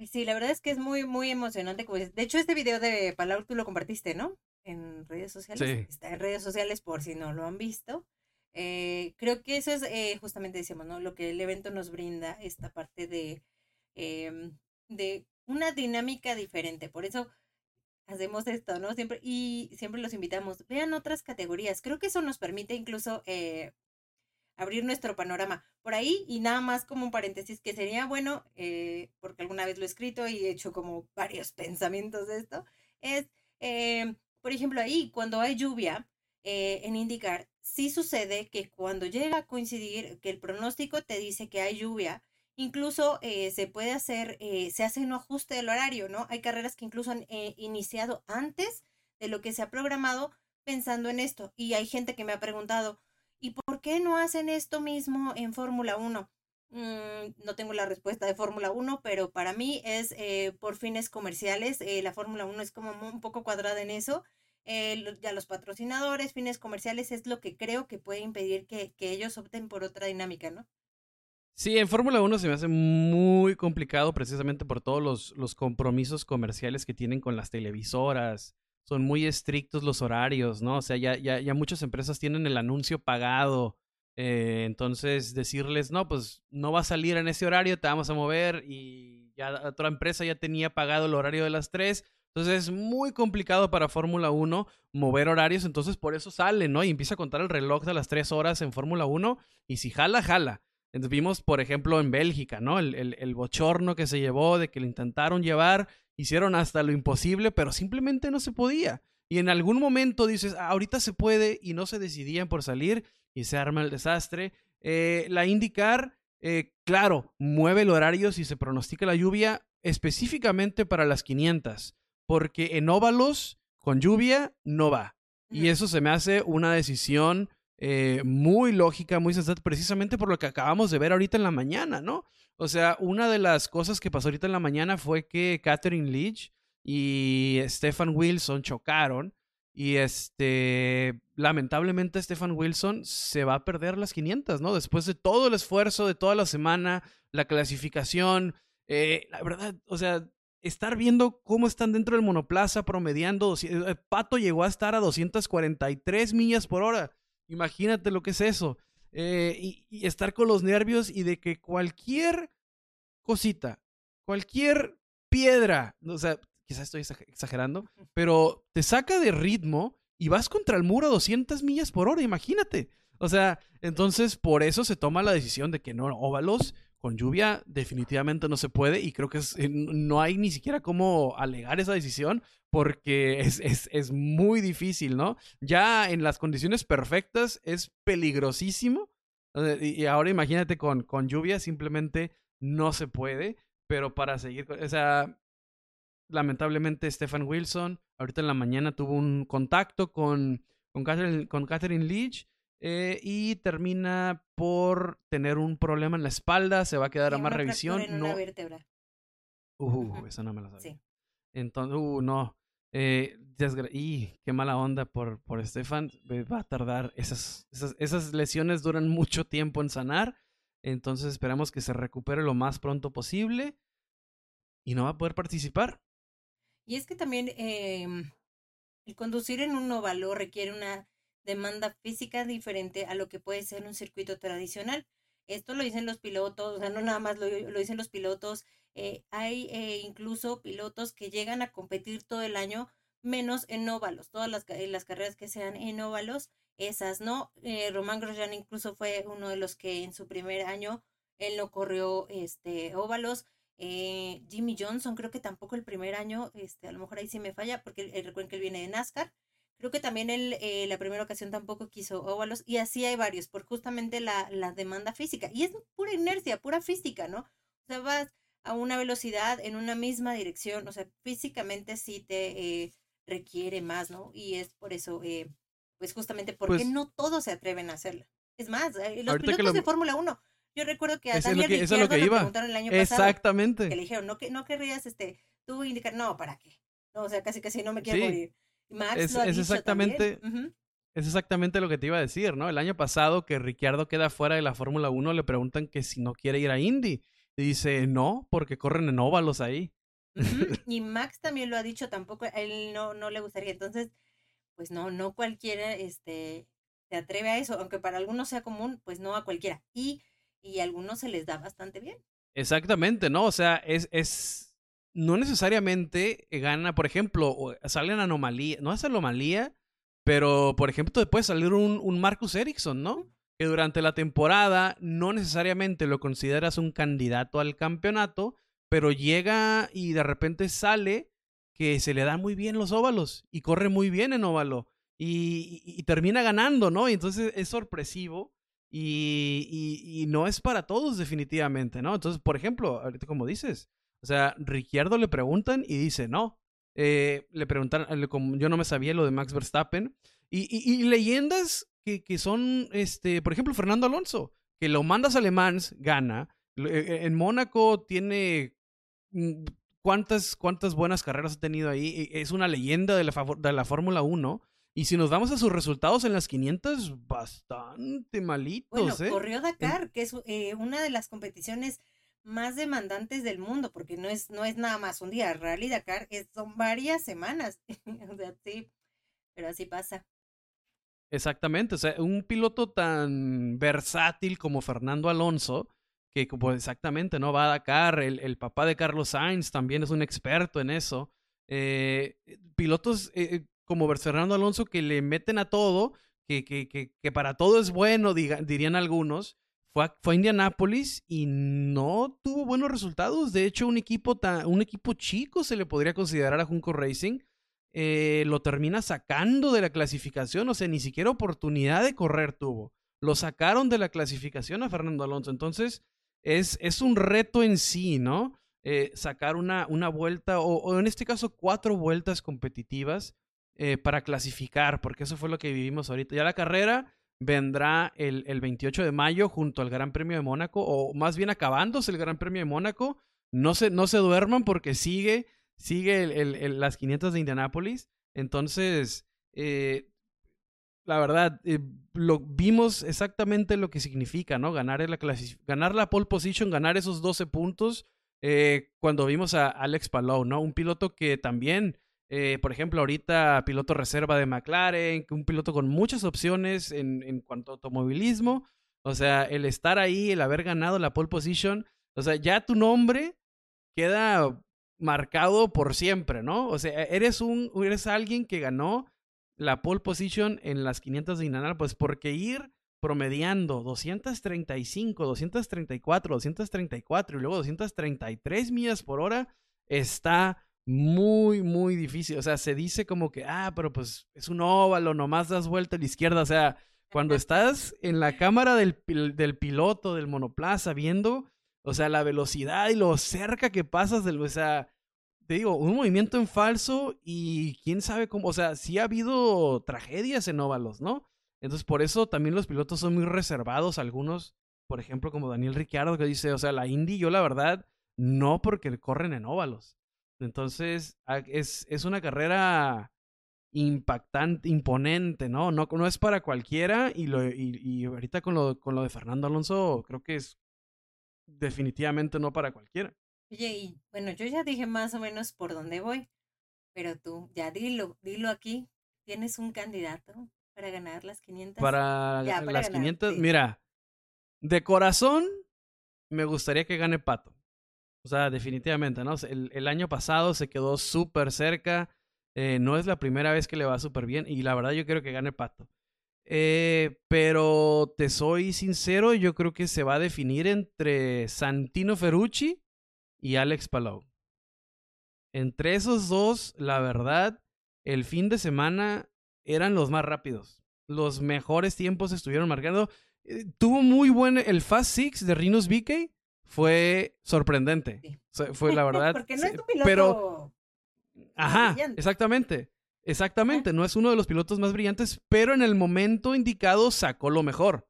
Sí, la verdad es que es muy, muy emocionante. De hecho, este video de Palau tú lo compartiste, ¿no? En redes sociales. Sí. Está en redes sociales por si no lo han visto. Eh, creo que eso es eh, justamente, decíamos, ¿no? Lo que el evento nos brinda, esta parte de em, de una dinámica diferente. Por eso hacemos esto, ¿no? Siempre, y siempre los invitamos, vean otras categorías. Creo que eso nos permite incluso eh, abrir nuestro panorama. Por ahí, y nada más como un paréntesis, que sería bueno, eh, porque alguna vez lo he escrito y he hecho como varios pensamientos de esto, es, eh, por ejemplo, ahí, cuando hay lluvia, en indicar, sí sucede que cuando llega a coincidir que el pronóstico te dice que hay lluvia, Incluso eh, se puede hacer, eh, se hace un ajuste del horario, ¿no? Hay carreras que incluso han eh, iniciado antes de lo que se ha programado pensando en esto. Y hay gente que me ha preguntado, ¿y por qué no hacen esto mismo en Fórmula 1? Mm, no tengo la respuesta de Fórmula 1, pero para mí es por fines comerciales. la Fórmula 1 es como un poco cuadrada en eso. ya los patrocinadores, fines comerciales, es lo que creo que puede impedir que, que ellos opten por otra dinámica, ¿no? Sí, en Fórmula 1 se me hace muy complicado precisamente por todos los, los, compromisos comerciales que tienen con las televisoras. Son muy estrictos los horarios, ¿no? O sea, ya, ya, ya muchas empresas tienen el anuncio pagado. Eh, entonces, decirles, no, pues no va a salir en ese horario, te vamos a mover y ya otra empresa ya tenía pagado el horario de las 3. Entonces es muy complicado para Fórmula 1 mover horarios, entonces por eso sale, ¿no? Y empieza a contar el reloj de las 3 horas en Fórmula 1 y si jala, jala vimos, por ejemplo, en Bélgica, ¿no? El, el, bochorno que se llevó de que lo intentaron llevar, hicieron hasta lo imposible, pero simplemente no se podía. Y en algún momento dices, ah, ahorita se puede y no se decidían por salir y se arma el desastre. Eh, la indicar, eh, claro, mueve el horario si se pronostica la lluvia específicamente para las 500, porque en óvalos con lluvia no va. Y eso se me hace una decisión eh, muy lógica, muy sensata, precisamente por lo que acabamos de ver ahorita en la mañana, ¿no? O sea, una de las cosas que pasó ahorita en la mañana fue que Catherine Leach y Stefan Wilson chocaron y este, lamentablemente Stefan Wilson se va a perder las 500, ¿no? Después de todo el esfuerzo de toda la semana, la clasificación, eh, la verdad, o sea, estar viendo cómo están dentro del monoplaza promediando, eh, Pato llegó a estar a 243 millas por hora. Imagínate lo que es eso. Eh, y, estar con los nervios y de que cualquier cosita, cualquier piedra, o sea, quizás estoy exagerando, pero te saca de ritmo y vas contra el muro a 200 millas por hora, imagínate. O sea, entonces por eso se toma la decisión de que no, óvalos con lluvia definitivamente no se puede y creo que eh, no hay ni siquiera cómo alegar esa decisión porque es, es, muy difícil, ¿no? Ya en las condiciones perfectas es peligrosísimo y ahora imagínate con, con lluvia simplemente no se puede, pero para seguir, o sea, lamentablemente Stefan Wilson ahorita en la mañana tuvo un contacto con, con, Catherine, con Catherine Leach eh, y termina por tener un problema en la espalda, se va a quedar a más revisión. En no. Una vértebra. Uh, esa no me la sabía. Sí. Entonces, uh, no. Eh, y qué mala onda por, por Stefan. Va a tardar. Esas, esas, esas lesiones duran mucho tiempo en sanar. Entonces esperamos que se recupere lo más pronto posible. Y no va a poder participar. Y es que también em, el conducir en un óvalo requiere una demanda física diferente a lo que puede ser un circuito tradicional. Esto lo dicen los pilotos, o sea, no nada más lo, dicen los pilotos. Eh, hay eh, incluso pilotos que llegan a competir todo el año, menos en óvalos. Todas las, las carreras que sean en óvalos, esas no. Eh, Román Grosjean incluso fue uno de los que en su primer año él no corrió este, óvalos. Eh, Jimmy Johnson, creo que tampoco el primer año, este, a lo mejor ahí sí me falla, porque recuerden que él viene de NASCAR. Creo que también él, la primera ocasión tampoco quiso óvalos, y así hay varios, por justamente la, la demanda física. Y es pura inercia, pura física, ¿no? O sea, vas a una velocidad en una misma dirección, o sea, físicamente sí te eh, requiere más, ¿no? Y es por eso, pues justamente porque pues no todos se atreven a hacerlo. Es más, los pilotos de Fórmula 1 yo recuerdo que a Daniel que, le preguntaron el año pasado. Exactamente. Que le dijeron, no, que, no querrías este, tú indicar, no, ¿para qué? No, o sea, casi casi no me quiero morir. Max es, lo ha es exactamente, es exactamente lo que te iba a decir, ¿no? El año pasado que Ricciardo queda fuera de la Fórmula 1, le preguntan que si no quiere ir a Indy. Dice, no, porque corren en óvalos ahí. y Max también lo ha dicho, tampoco, a él no, no le gustaría. Entonces, pues no, no cualquiera este, se atreve a eso, aunque para algunos sea común, pues no a cualquiera. Y y a algunos se les da bastante bien. Exactamente, ¿no? O sea, es, es no necesariamente gana, por ejemplo, salen anomalía, no es anomalía, pero por ejemplo te puede salir un, un Marcus Ericsson, ¿no? Que durante la temporada no necesariamente lo consideras un candidato al campeonato, pero llega y de repente sale que se le dan muy bien los óvalos y corre muy bien en óvalo y, termina ganando, ¿no? Y entonces es sorpresivo y, y, no es para todos definitivamente, ¿no? Entonces, por ejemplo, ahorita como dices, o sea, Ricciardo le preguntan y dice no. Eh, le preguntan, como yo no me sabía lo de Max Verstappen. Y, leyendas que, que, son, este, por ejemplo, Fernando Alonso, que lo mandas a Le Mans, gana. E, e, en Mónaco tiene mm, cuántas, cuántas buenas carreras ha tenido ahí. E, es una leyenda de la, de la Fórmula 1. Y si nos vamos a sus resultados en las 500, bastante malitos. Bueno, ¿eh? corrió Dakar, que es eh, una de las competiciones más demandantes del mundo, porque no es, no es nada más un día. Rally Dakar es, son varias semanas. o sea, sí, pero así pasa. Exactamente, o sea, un piloto tan versátil como Fernando Alonso, que como exactamente no va a Dakar, el, el papá de Carlos Sainz también es un experto en eso. Eh, pilotos eh, como Fernando Alonso que le meten a todo, que, que, que, para todo es bueno, dirían algunos. Fue a, fue Indianápolis y no tuvo buenos resultados. De hecho, un equipo, tan, un equipo chico se le podría considerar a Junco Racing. Eh, lo termina sacando de la clasificación, o sea, ni siquiera oportunidad de correr tuvo. Lo sacaron de la clasificación a Fernando Alonso. Entonces, es, es un reto en sí, ¿no? Eh, sacar una, una vuelta, o, en este caso cuatro vueltas competitivas eh, para clasificar, porque eso fue lo que vivimos ahorita. Ya la carrera vendrá el, el 28 de mayo junto al Gran Premio de Mónaco, o más bien acabándose el Gran Premio de Mónaco. No se, no se duerman porque sigue, sigue el, el, las 500 de Indianápolis. Entonces, eh, la verdad, eh, lo, vimos exactamente lo que significa, ¿no? Ganar la, ganar la pole position, ganar esos 12 puntos. cuando vimos a Alex Palou, ¿no? Un piloto que también eh, por ejemplo, ahorita piloto reserva de McLaren, un piloto con muchas opciones en, en, cuanto a automovilismo. O sea, el estar ahí, el haber ganado la pole position, o sea, ya tu nombre queda marcado por siempre, ¿no? O sea, eres un, eres alguien que ganó la pole position en las 500 de Indianapolis, pues porque ir, promediando 235, 234, 234 y luego 233 millas por hora, está muy, muy difícil. O sea, se dice como que, ah, pero pues es un óvalo, nomás das vuelta a la izquierda. O sea, cuando estás en la cámara del, del piloto, del monoplaza, viendo, o sea, la velocidad y lo cerca que pasas del, o sea, te digo, un movimiento en falso y quién sabe cómo, o sea, sí ha habido tragedias en óvalos, ¿no? Entonces, por eso también los pilotos son muy reservados, algunos, por ejemplo, como Daniel Ricciardo, que dice, o sea, la Indy, yo la verdad, no porque corren en óvalos. Entonces, es, es una carrera impactante, imponente, ¿no? No, no es para cualquiera y, lo, y, y ahorita con lo, con lo de Fernando Alonso, creo que es definitivamente no para cualquiera. Oye, y bueno, yo ya dije más o menos por dónde voy, pero tú, ya dilo, dilo aquí. ¿Tienes un candidato para ganar las 500? Para, las 500, mira, de corazón me gustaría que gane Pato. O sea, definitivamente, ¿no? El, el año pasado se quedó súper cerca. Eh, no es la primera vez que le va súper bien y la verdad yo creo que gane Pato. Eh, pero te soy sincero, yo creo que se va a definir entre Santino Ferrucci y Alex Palou. Entre esos dos, la verdad, el fin de semana eran los más rápidos. Los mejores tiempos estuvieron marcando. Eh, tuvo muy buen. El Fast Six de Rinus BK fue sorprendente. Fue la verdad. Porque no es un piloto pero. Ajá, exactamente. Exactamente. No es uno de los pilotos más brillantes, pero en el momento indicado sacó lo mejor.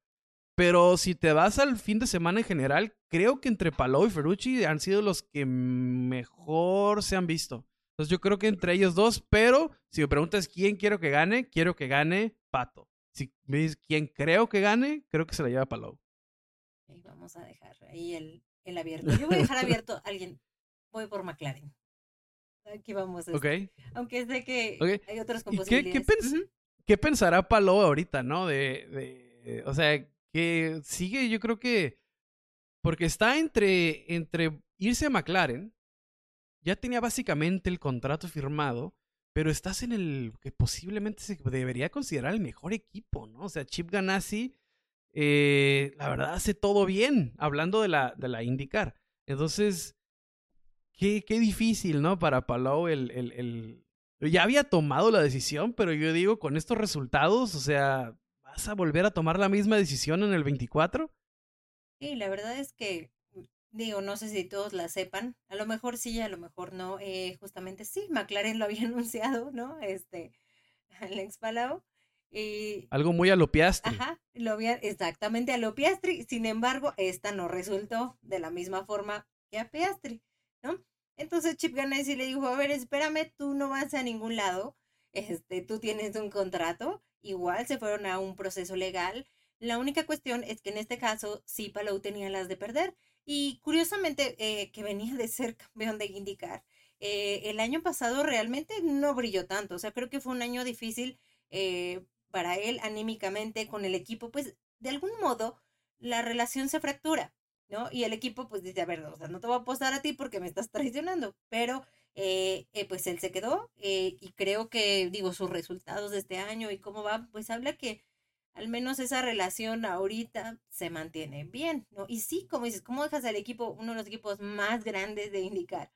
Pero si te vas al fin de semana en general, creo que entre Palou y Ferrucci han sido los que mejor se han visto. Entonces yo creo que entre ellos dos, pero si me preguntas quién quiero que gane, quiero que gane Pato. Si me dices quién creo que gane, creo que se la lleva Palou. vamos a dejar ahí el, el abierto. Yo voy a dejar abierto a alguien. Voy por McLaren. Aquí vamos. Okay. Aunque sé que hay otras posibilidades. ¿Qué, qué, ¿Qué, pensará Palou ahorita, no? De, de, o sea, que sigue, yo creo que, porque está entre, entre irse a McLaren, ya tenía básicamente el contrato firmado, pero estás en el que posiblemente se debería considerar el mejor equipo, ¿no? O sea, Chip Ganassi, eh, la verdad, hace todo bien, hablando de la, de la IndyCar. Entonces, qué, qué difícil, ¿no? Para Palou el, el, el... Ya había tomado la decisión, pero yo digo, con estos resultados, o sea, ¿Vas a volver a tomar la misma decisión en el 24? Sí, la verdad es que, mm, digo, no sé si todos la sepan, a lo mejor sí, a lo mejor no, eh, justamente sí, McLaren lo había anunciado, ¿no? Este, Alex Palau. Y, Algo muy a lo Piastri. Ajá, lo había, exactamente a lo Piastri, sin embargo, esta no resultó de la misma forma que a Piastri, Entonces Chip Ganassi le dijo, a ver, espérame, tú no vas a ningún lado, este, tú tienes un contrato igual se fueron a un proceso legal. La única cuestión es que en este caso sí Palou tenía las de perder. Y curiosamente, eh, que venía de ser campeón de indicar, eh, el año pasado realmente no brilló tanto. O sea, creo que fue un año difícil eh, para él anímicamente con el equipo. Pues de algún modo la relación se fractura, ¿no? Y el equipo pues dice, a ver, no te voy a apostar a ti porque me estás traicionando. Pero eh, eh, pues él se quedó eh, y creo que, digo, sus resultados de este año y cómo va, pues habla que al menos esa relación ahorita se mantiene bien, ¿no? Y sí, como dices, ¿cómo dejas al equipo, uno de los equipos más grandes de indicar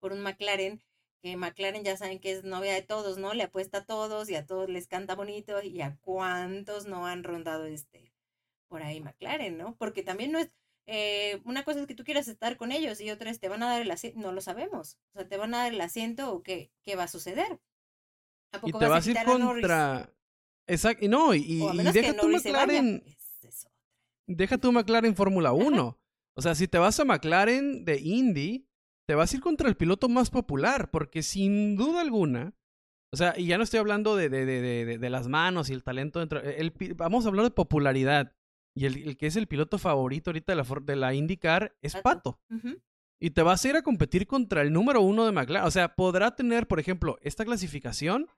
por un McLaren? Que McLaren ya saben que es novia de todos, ¿no? Le apuesta a todos y a todos les canta bonito y a cuántos no han rondado este por ahí McLaren, ¿no? Porque también no es, eh, una cosa es que tú quieras estar con ellos y otra es te van a dar el asiento, no lo sabemos, o sea, te van a dar el asiento o qué, qué va a suceder. ¿A poco y te vas, a ir contra... Exacto, no, y, deja tu McLaren... Deja tu McLaren Fórmula 1. O sea, si te vas a McLaren de Indy, te vas a ir contra el piloto más popular, porque sin duda alguna, o sea, y ya no estoy hablando de, de, de, de las manos y el talento dentro, el, vamos a hablar de popularidad. Y el, que es el piloto favorito ahorita de la, de la IndyCar es Pato. Y te vas a ir a competir contra el número uno de McLaren. O sea, podrá tener, por ejemplo, esta clasificación.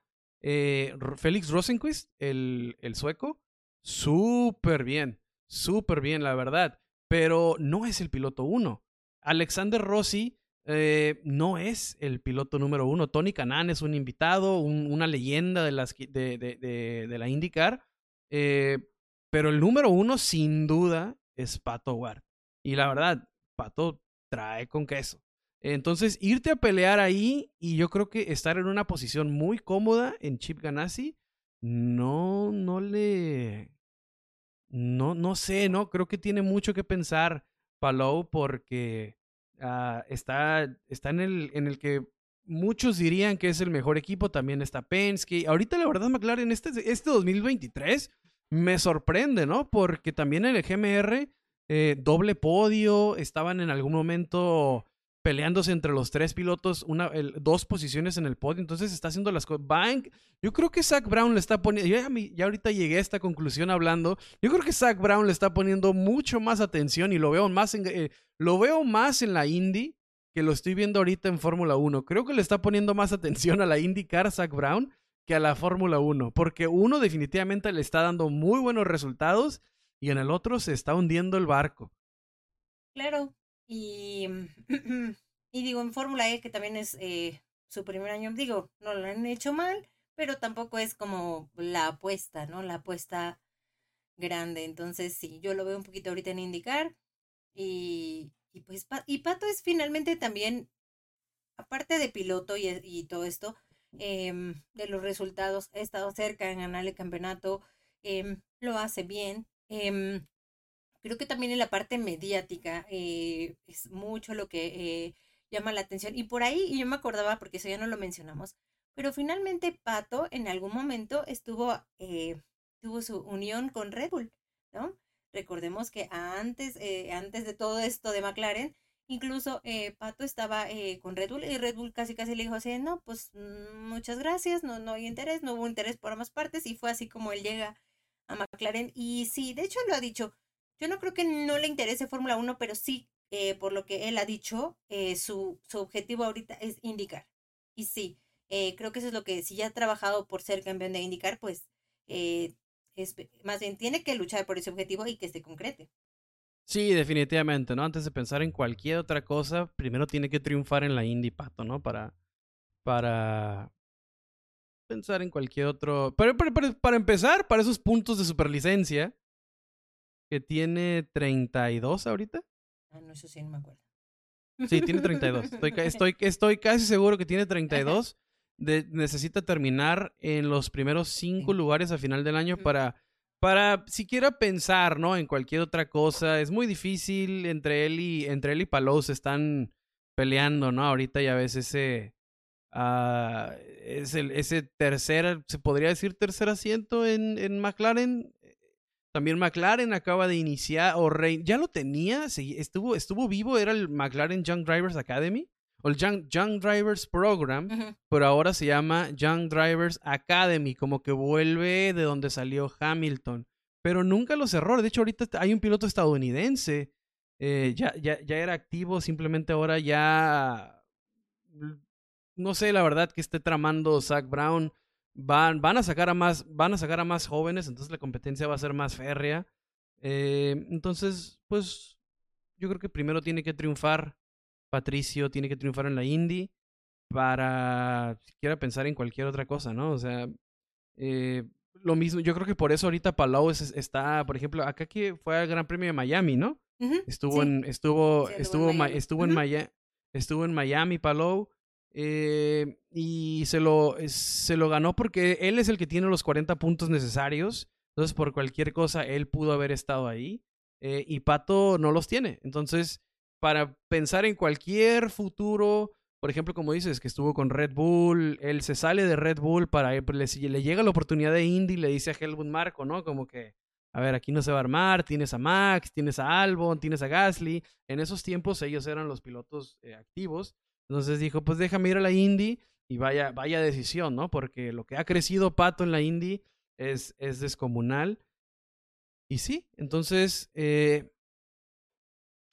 Eh, Félix Rosenquist, el, el sueco, súper bien. Súper bien, la verdad. Pero no es el piloto uno. Alexander Rossi eh, no es el piloto número uno. Tony Canan es un invitado, una leyenda de, las, de, de, de, la IndyCar. Eh, pero el número uno, sin duda, es Pato Ward. Y la verdad, Pato trae con queso. Entonces, irte a pelear ahí y yo creo que estar en una posición muy cómoda en Chip Ganassi, no, no le. No, no sé, ¿no? Creo que tiene mucho que pensar Palou porque ah, está, está en, el, en el que muchos dirían que es el mejor equipo. También está Penske. Ahorita, la verdad, McLaren, este, este 2023 me sorprende, ¿no? Porque también en el GMR, eh, doble podio, estaban en algún momento peleándose entre los tres pilotos, una, dos posiciones en el podio, entonces está haciendo las cosas. Bank, yo creo que Zach Brown le está poniendo, ya, ya, ahorita llegué a esta conclusión hablando, yo creo que Zach Brown le está poniendo mucho más atención y lo veo más en, eh, lo veo más en la Indy que lo estoy viendo ahorita en Fórmula 1. Creo que le está poniendo más atención a la IndyCar Zach Brown que a la Fórmula 1, porque uno definitivamente le está dando muy buenos resultados y en el otro se está hundiendo el barco. Claro, y, y digo, en Fórmula E, que también es eh, su primer año, digo, no lo han hecho mal, pero tampoco es como la apuesta, ¿no? La apuesta grande. Entonces, sí, yo lo veo un poquito ahorita en indicar. Y, y pues, y Pato es finalmente también, aparte de piloto y todo esto, Em, de los resultados. He estado cerca en ganar el campeonato, em, lo hace bien. Em, creo que también en la parte mediática eh, es mucho lo que eh, llama la atención. Y por ahí, y yo me acordaba, porque eso ya no lo mencionamos, pero finalmente Pato en algún momento estuvo, eh, tuvo su unión con Red Bull, ¿no? Recordemos que antes, antes de todo esto de McLaren, Incluso eh, Pato estaba eh, con Red Bull y Red Bull casi casi le dijo así, no, pues mm, muchas gracias, no, no hay interés, no hubo interés por ambas partes y fue así como él llega a McLaren. Y sí, de hecho lo ha dicho, yo no creo que no le interese Fórmula 1, pero sí, eh, por lo que él ha dicho, su, su objetivo ahorita es indicar. Y sí, creo que eso es lo que si ya ha trabajado por ser campeón de indicar, pues es, más bien tiene que luchar por ese objetivo y que se concrete. Sí, definitivamente, ¿no? Antes de pensar en cualquier otra cosa, primero tiene que triunfar en la Indy Pato, ¿no? Para, para pensar en cualquier otro... Para, para, empezar, para esos puntos de superlicencia, que tiene 32 ahorita. Ah, no, eso sí, no me acuerdo. Sí, tiene 32. Estoy, estoy, estoy casi seguro que tiene 32. De, necesita terminar en los primeros cinco lugares a final del año para para siquiera pensar, ¿no? En cualquier otra cosa. Es muy difícil. Entre él y, entre él y Palou se están peleando, ¿no? Ahorita ya ves ese. Uh, es el, ese tercer, se podría decir tercer asiento en, en McLaren. También McLaren acaba de iniciar, o ya lo tenía, estuvo, estuvo vivo, era el McLaren Young Drivers Academy o el Young, Drivers Program, pero ahora se llama Young Drivers Academy, como que vuelve de donde salió Hamilton. Pero nunca los errores. De hecho, ahorita hay un piloto estadounidense. Eh, ya, ya, ya era activo, simplemente ahora ya. No sé, la verdad, que esté tramando Zach Brown. Van, van, a sacar a más, van a sacar a más jóvenes, entonces la competencia va a ser más férrea. Eh, entonces, pues, yo creo que primero tiene que triunfar Patricio tiene que triunfar en la Indy para siquiera pensar en cualquier otra cosa, ¿no? O sea, eh, lo mismo, yo creo que por eso ahorita Palau está, por ejemplo, acá que fue al Gran Premio de Miami, ¿no? estuvo, en, estuvo, estuvo, en estuvo, en Miami, estuvo en Miami, Palau. Eh, y se lo, se lo ganó porque él es el que tiene los 40 puntos necesarios. Entonces, por cualquier cosa, él pudo haber estado ahí. Eh, y Pato no los tiene. Entonces, para pensar en cualquier futuro, por ejemplo, como dices, que estuvo con Red Bull, él se sale de Red Bull para le, le llega la oportunidad de Indy, le dice a Helmut Marco, ¿no? Como que, a ver, aquí no se va a armar, tienes a Max, tienes a Albon, tienes a Gasly. En esos tiempos ellos eran los pilotos eh, activos. Entonces dijo, pues déjame ir a la Indy y vaya, vaya decisión, ¿no? Porque lo que ha crecido Pato en la Indy es, es descomunal. Y sí, entonces, eh,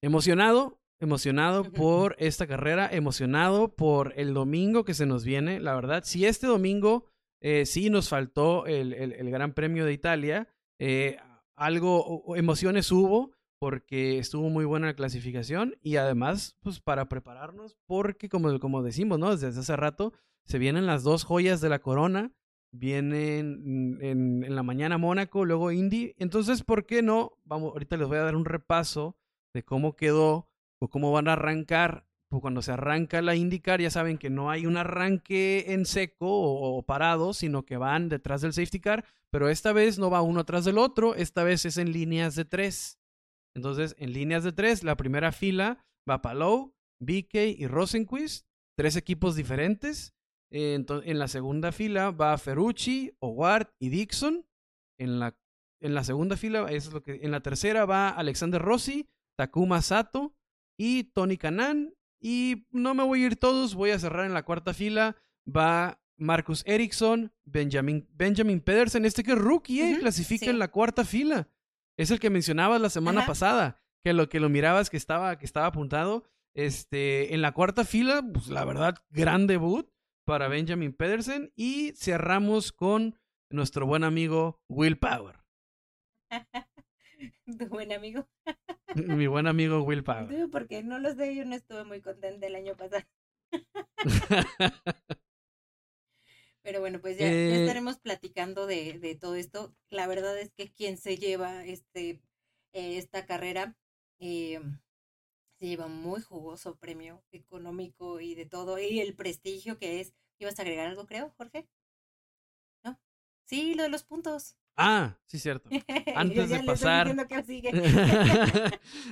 emocionado, emocionado por esta carrera, emocionado por el domingo que se nos viene. La verdad, si este domingo eh, sí nos faltó el, el, Gran Premio de Italia, eh, algo, emociones hubo porque estuvo muy buena la clasificación y además, pues para prepararnos, porque como, como decimos, ¿no? Desde hace rato, se vienen las dos joyas de la corona, vienen en, en, la mañana Mónaco, luego Indy. Entonces, ¿por qué no? Vamos, ahorita les voy a dar un repaso de cómo quedó o cómo van a arrancar. Pues cuando se arranca la IndyCar, ya saben que no hay un arranque en seco o, parado, sino que van detrás del safety car, pero esta vez no va uno atrás del otro, esta vez es en líneas de tres. Entonces, en líneas de tres, la primera fila va Palou, BK y Rosenquist, tres equipos diferentes. en la segunda fila va Ferrucci, Howard y Dixon. En la, en la segunda fila, es lo que, en la tercera va Alexander Rossi, Takuma Sato y Tony Kanan. Y no me voy a ir todos, voy a cerrar en la cuarta fila. Va Marcus Ericsson, Benjamin, Benjamin Pedersen, este que es rookie, ¿eh? clasifica en la cuarta fila. Es el que mencionabas la semana pasada, que lo que lo mirabas que estaba, que estaba apuntado. Este, en la cuarta fila, pues la verdad, gran debut para Benjamin Pedersen. Y cerramos con nuestro buen amigo Will Power. Tu buen amigo. Mi buen amigo Will Power. porque no lo sé, yo no estuve muy contenta el año pasado. Pero bueno, pues ya, eh, estaremos platicando de, todo esto. La verdad es que quien se lleva este eh, esta carrera eh, se lleva un muy jugoso premio económico y de todo, y el prestigio que es. ¿Ibas a agregar algo, creo, Jorge? ¿No? Sí, lo de los puntos. Ah, sí, cierto. Antes de pasar.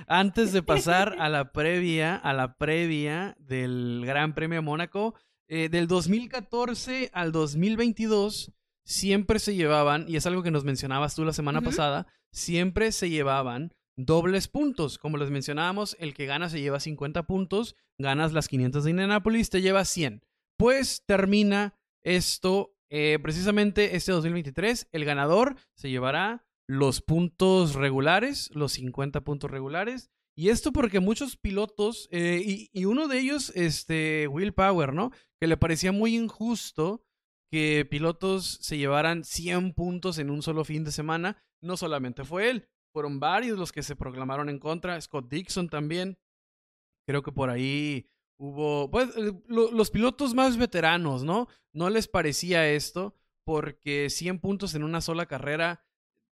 antes de pasar a la previa, a la previa del Gran Premio Mónaco, eh, del 2014 al 2022, siempre se llevaban, y es algo que nos mencionabas tú la semana pasada, siempre se llevaban dobles puntos. Como les mencionábamos, el que gana se lleva 50 puntos, ganas las 500 de Indianapolis, te lleva 100. Pues termina esto eh, precisamente este 2023, el ganador se llevará los puntos regulares, los 50 puntos regulares. Y esto porque muchos pilotos, eh, y, uno de ellos, este, Will Power, ¿no? Que le parecía muy injusto que pilotos se llevaran 100 puntos en un solo fin de semana. No solamente fue él, fueron varios los que se proclamaron en contra. Scott Dixon también. Creo que por ahí hubo, pues, eh, los pilotos más veteranos, ¿no? No les parecía esto porque 100 puntos en una sola carrera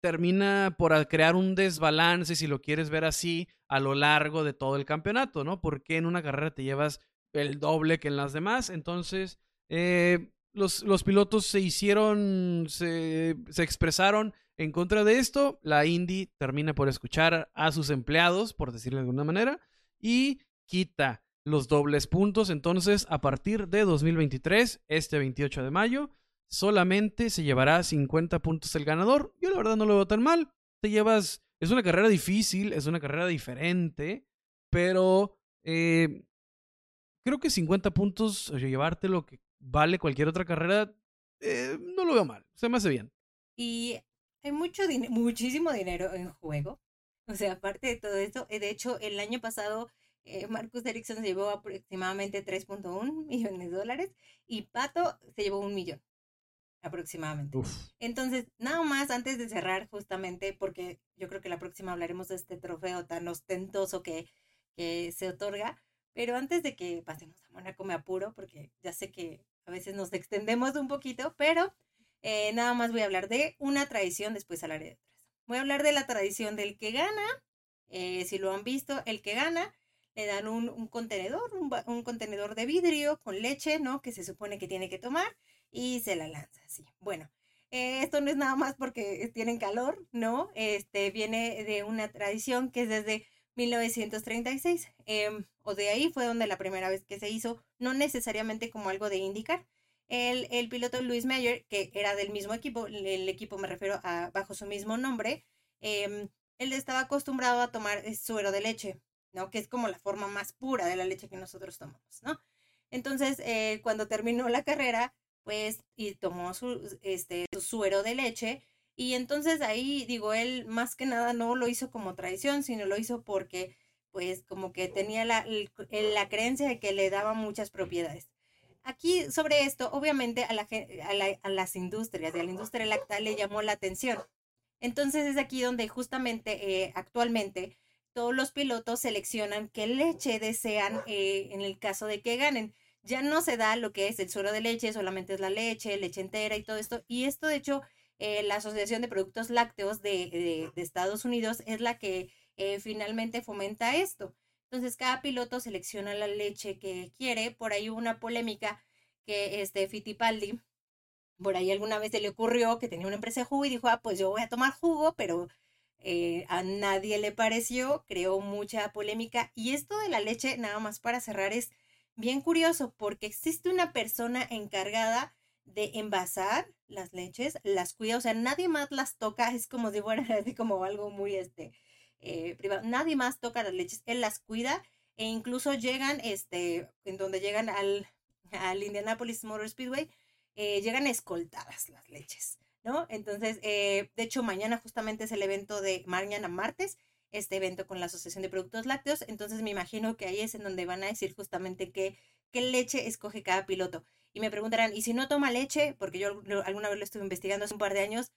termina por crear un desbalance, si lo quieres ver así, a lo largo de todo el campeonato, ¿no? Porque en una carrera te llevas el doble que en las demás. Entonces, eh, los, los, pilotos se hicieron, se, se expresaron en contra de esto. La Indy termina por escuchar a sus empleados, por decirlo de alguna manera, y quita los dobles puntos. Entonces, a partir de 2023, este 28 de mayo, solamente se llevará 50 puntos el ganador. Yo la verdad no lo veo tan mal. Te llevas, es una carrera difícil, es una carrera diferente, pero eh, creo que 50 puntos, o llevarte lo que vale cualquier otra carrera, eh, no lo veo mal, se me hace bien. Y hay mucho muchísimo dinero en juego. O sea, aparte de todo esto, eh, de hecho, el año pasado eh, Marcus Ericsson se llevó aproximadamente 3.1 millones de dólares y Pato se llevó un millón aproximadamente. Entonces, nada más antes de cerrar justamente, porque yo creo que la próxima hablaremos de este trofeo tan ostentoso que, que se otorga, pero antes de que pasemos a Mónaco me apuro, porque ya sé que a veces nos extendemos un poquito, pero eh, nada más voy a hablar de una tradición, después hablaré de otras. Voy a hablar de la tradición del que gana, eh, si lo han visto, el que gana le dan un, contenedor, un, contenedor de vidrio con leche, ¿no? Que se supone que tiene que tomar y se la lanza, así. Bueno, eh, esto no es nada más porque tienen calor, ¿no? Este viene de una tradición que es desde 1936, em, o de ahí fue donde la primera vez que se hizo, no necesariamente como algo de indicar. El, el piloto Luis Meyer, que era del mismo equipo, el equipo me refiero a bajo su mismo nombre, em, él estaba acostumbrado a tomar suero de leche, ¿no? Que es como la forma más pura de la leche que nosotros tomamos, ¿no? Entonces, eh, cuando terminó la carrera, pues, y tomó su, este, su suero de leche, y entonces ahí, digo, él más que nada no lo hizo como tradición, sino lo hizo porque, pues, como que tenía la, la creencia de que le daba muchas propiedades. Aquí, sobre esto, obviamente a, la, a, las industrias, a la industria láctea le llamó la atención. Entonces es aquí donde justamente eh, actualmente todos los pilotos seleccionan qué leche desean eh, en el caso de que ganen. ya no se da lo que es el suero de leche, solamente es la leche, leche entera y todo esto. Y esto, de hecho, eh, la Asociación de Productos Lácteos de, Estados Unidos es la que eh, finalmente fomenta esto. Entonces, cada piloto selecciona la leche que quiere. Por ahí hubo una polémica que este Fittipaldi, por ahí alguna vez se le ocurrió que tenía una empresa de jugo y dijo, ah, pues yo voy a tomar jugo, pero eh, a nadie le pareció, creó mucha polémica. Y esto de la leche, nada más para cerrar, es bien curioso porque existe una persona encargada de envasar las leches, las cuida, o sea, nadie más las toca, es como si fuera como algo muy este eh, privado, nadie más toca las leches, él las cuida e incluso llegan, este, en donde llegan al, al Indianapolis Motor Speedway, eh, llegan escoltadas las leches, ¿no? Entonces, eh, de hecho, mañana justamente es el evento de mañana martes, este evento con la Asociación de Productos Lácteos. Entonces me imagino que ahí es en donde van a decir justamente qué, qué leche escoge cada piloto. Y me preguntarán, ¿y si no toma leche? Porque yo alguna vez lo estuve investigando hace un par de años,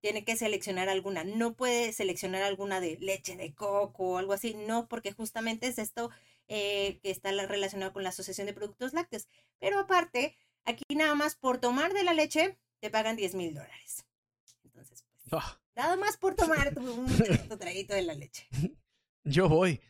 tiene que seleccionar alguna. No puede seleccionar alguna de leche de coco o algo así. No, porque justamente es esto eh, que está relacionado con la Asociación de Productos Lácteos. Pero aparte, aquí nada más por tomar de la leche te pagan 10 mil dólares. Entonces, pues, ah. Nada más por tomar tu, un traguito de la leche. Yo voy.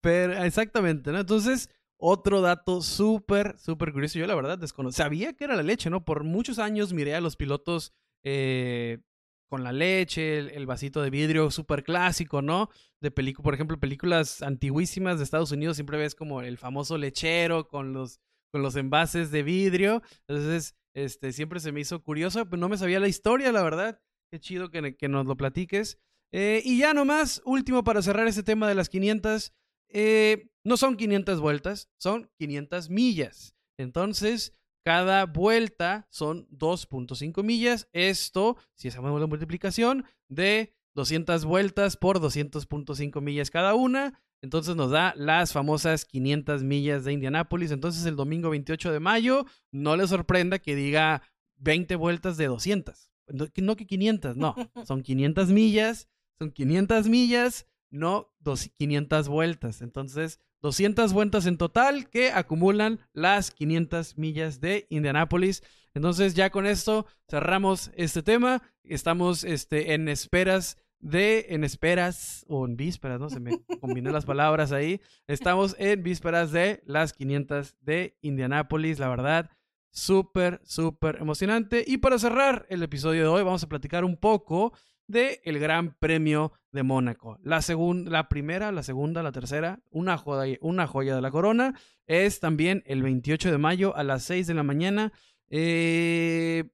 Pero exactamente, ¿no? Entonces, otro dato súper, súper curioso. Yo la verdad desconocía. Sabía que era la leche, ¿no? Por muchos años miré a los pilotos eh, con la leche, el, vasito de vidrio súper clásico, ¿no? De película, por ejemplo, películas antiguísimas de Estados Unidos, siempre ves como el famoso lechero con los, con los envases de vidrio. Entonces, este, siempre se me hizo curioso, pero no me sabía la historia, la verdad. Qué chido que, que nos lo platiques. Eh, y ya nomás, último para cerrar este tema de las 500. Eh, no son 500 vueltas, son 500 millas. Entonces, cada vuelta son 2.5 millas. Esto, si hacemos la multiplicación, de 200 vueltas por 200.5 millas cada una. Entonces nos da las famosas 500 millas de Indianápolis. Entonces el domingo 28 de mayo, no le sorprenda que diga 20 vueltas de 200. No que 500, no. Son 500 millas, son 500 millas, no 500 vueltas. Entonces, 200 vueltas en total que acumulan las 500 millas de Indianápolis. Entonces, ya con esto cerramos este tema. Estamos este, en esperas de en esperas o en vísperas, ¿no? Se me combiné las palabras ahí. Estamos en vísperas de las 500 de Indianápolis, la verdad, súper, súper emocionante. Y para cerrar el episodio de hoy, vamos a platicar un poco de el Gran Premio de Mónaco. La segunda, la primera, la segunda, la tercera, una joya, una joya de la corona. Es también el 28 de mayo a las 6 de la mañana. Eh,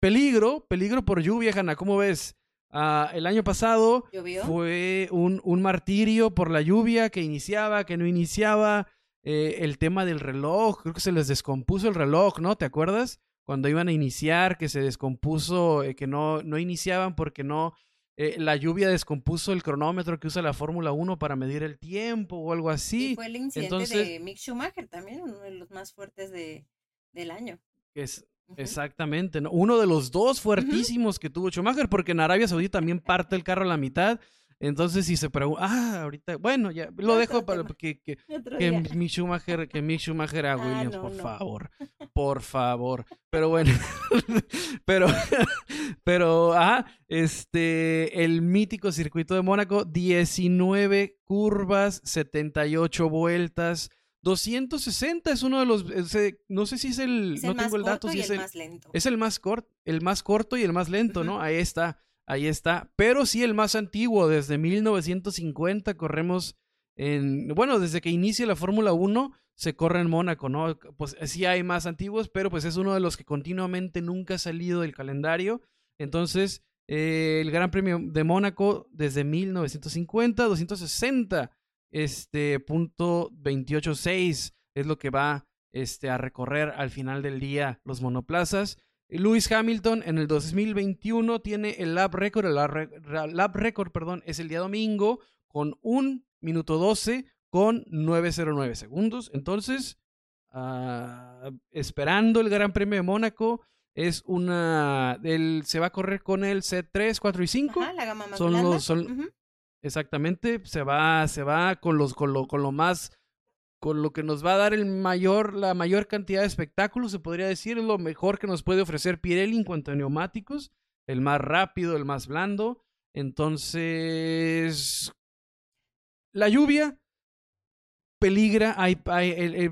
peligro, peligro por lluvia, Hanna, ¿cómo ves? Ah, el año pasado fue un, un, martirio por la lluvia que iniciaba, que no iniciaba. Eh, el tema del reloj, creo que se les descompuso el reloj, ¿no? ¿Te acuerdas? Cuando iban a iniciar, que se descompuso, eh, que no, no iniciaban porque no, eh, la lluvia descompuso el cronómetro que usa la Fórmula 1 para medir el tiempo o algo así. Y fue el incidente de Mick Schumacher también, uno de los más fuertes de, del año. Es, Exactamente, uno de los dos fuertísimos que tuvo Schumacher, porque en Arabia Saudita también parte el carro a la mitad. Entonces, si se pregunta, ah, ahorita, bueno, ya lo dejo para que, que, que mi Schumacher, que mi Schumacher a ah, Williams, por favor, por favor. Pero bueno, pero, pero, ah, este, el mítico circuito de Mónaco, 19 curvas, 78 vueltas. 260 es uno de los, no sé si es el, no tengo el dato, si es el, más lento. es el más corto, el más corto y el más lento, ¿no? Ahí está, ahí está. Pero sí el más antiguo, desde 1950 corremos en, bueno, desde que inicia la Fórmula 1 se corre en Mónaco, ¿no? Pues sí hay más antiguos, pero pues es uno de los que continuamente nunca ha salido del calendario. Entonces, eh, el Gran Premio de Mónaco desde 1950, 260 este punto 28.6 es lo que va este, a recorrer al final del día los monoplazas. Lewis Hamilton en el 2021 tiene el lap record, el lap record, perdón, es el día domingo con un minuto 12 con 909 segundos. Entonces, uh, esperando el Gran Premio de Mónaco, es una. El, se va a correr con el C3, 4 y 5. la gama más son los, son, Exactamente, se va, se va con los, con lo, con lo más con lo que nos va a dar el mayor, la mayor cantidad de espectáculos, se podría decir, es lo mejor que nos puede ofrecer Pirelli en cuanto a neumáticos, el más rápido, el más blando. Entonces, la lluvia peligra, hay,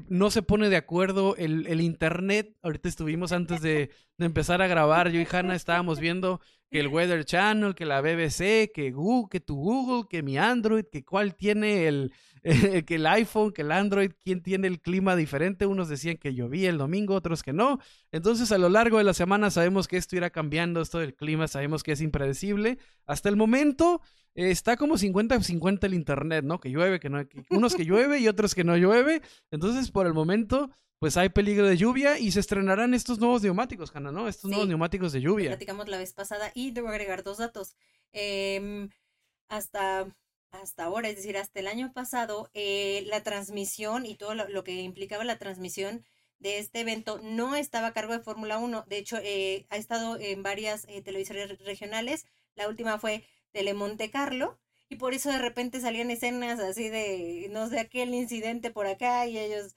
no se pone de acuerdo el, el internet. Ahorita estuvimos antes de, de, empezar a grabar, yo y Hanna estábamos viendo que el Weather Channel, que la BBC, que Google, que tu Google, que mi Android, que cuál tiene el, que el iPhone, que el Android, quién tiene el clima diferente. Unos decían que llovía el domingo, otros que no. Entonces, a lo largo de la semana sabemos que esto irá cambiando, esto del clima, sabemos que es impredecible. Hasta el momento eh, está como 50-50 el internet, ¿no? Que llueve, que no, unos que llueve y otros que no llueve. Entonces, por el momento, pues hay peligro de lluvia y se estrenarán estos nuevos neumáticos, Hanna, ¿no? Estos nuevos neumáticos de lluvia. Platicamos la vez pasada y debo agregar dos datos. Em, hasta hasta ahora, es decir, hasta el año pasado, eh, la transmisión y todo lo, que implicaba la transmisión de este evento no estaba a cargo de Fórmula 1. De hecho, eh, ha estado en varias eh, televisiones regionales. La última fue Telemonte Carlo. Y por eso de repente salían escenas así de, no sé, aquel incidente por acá y ellos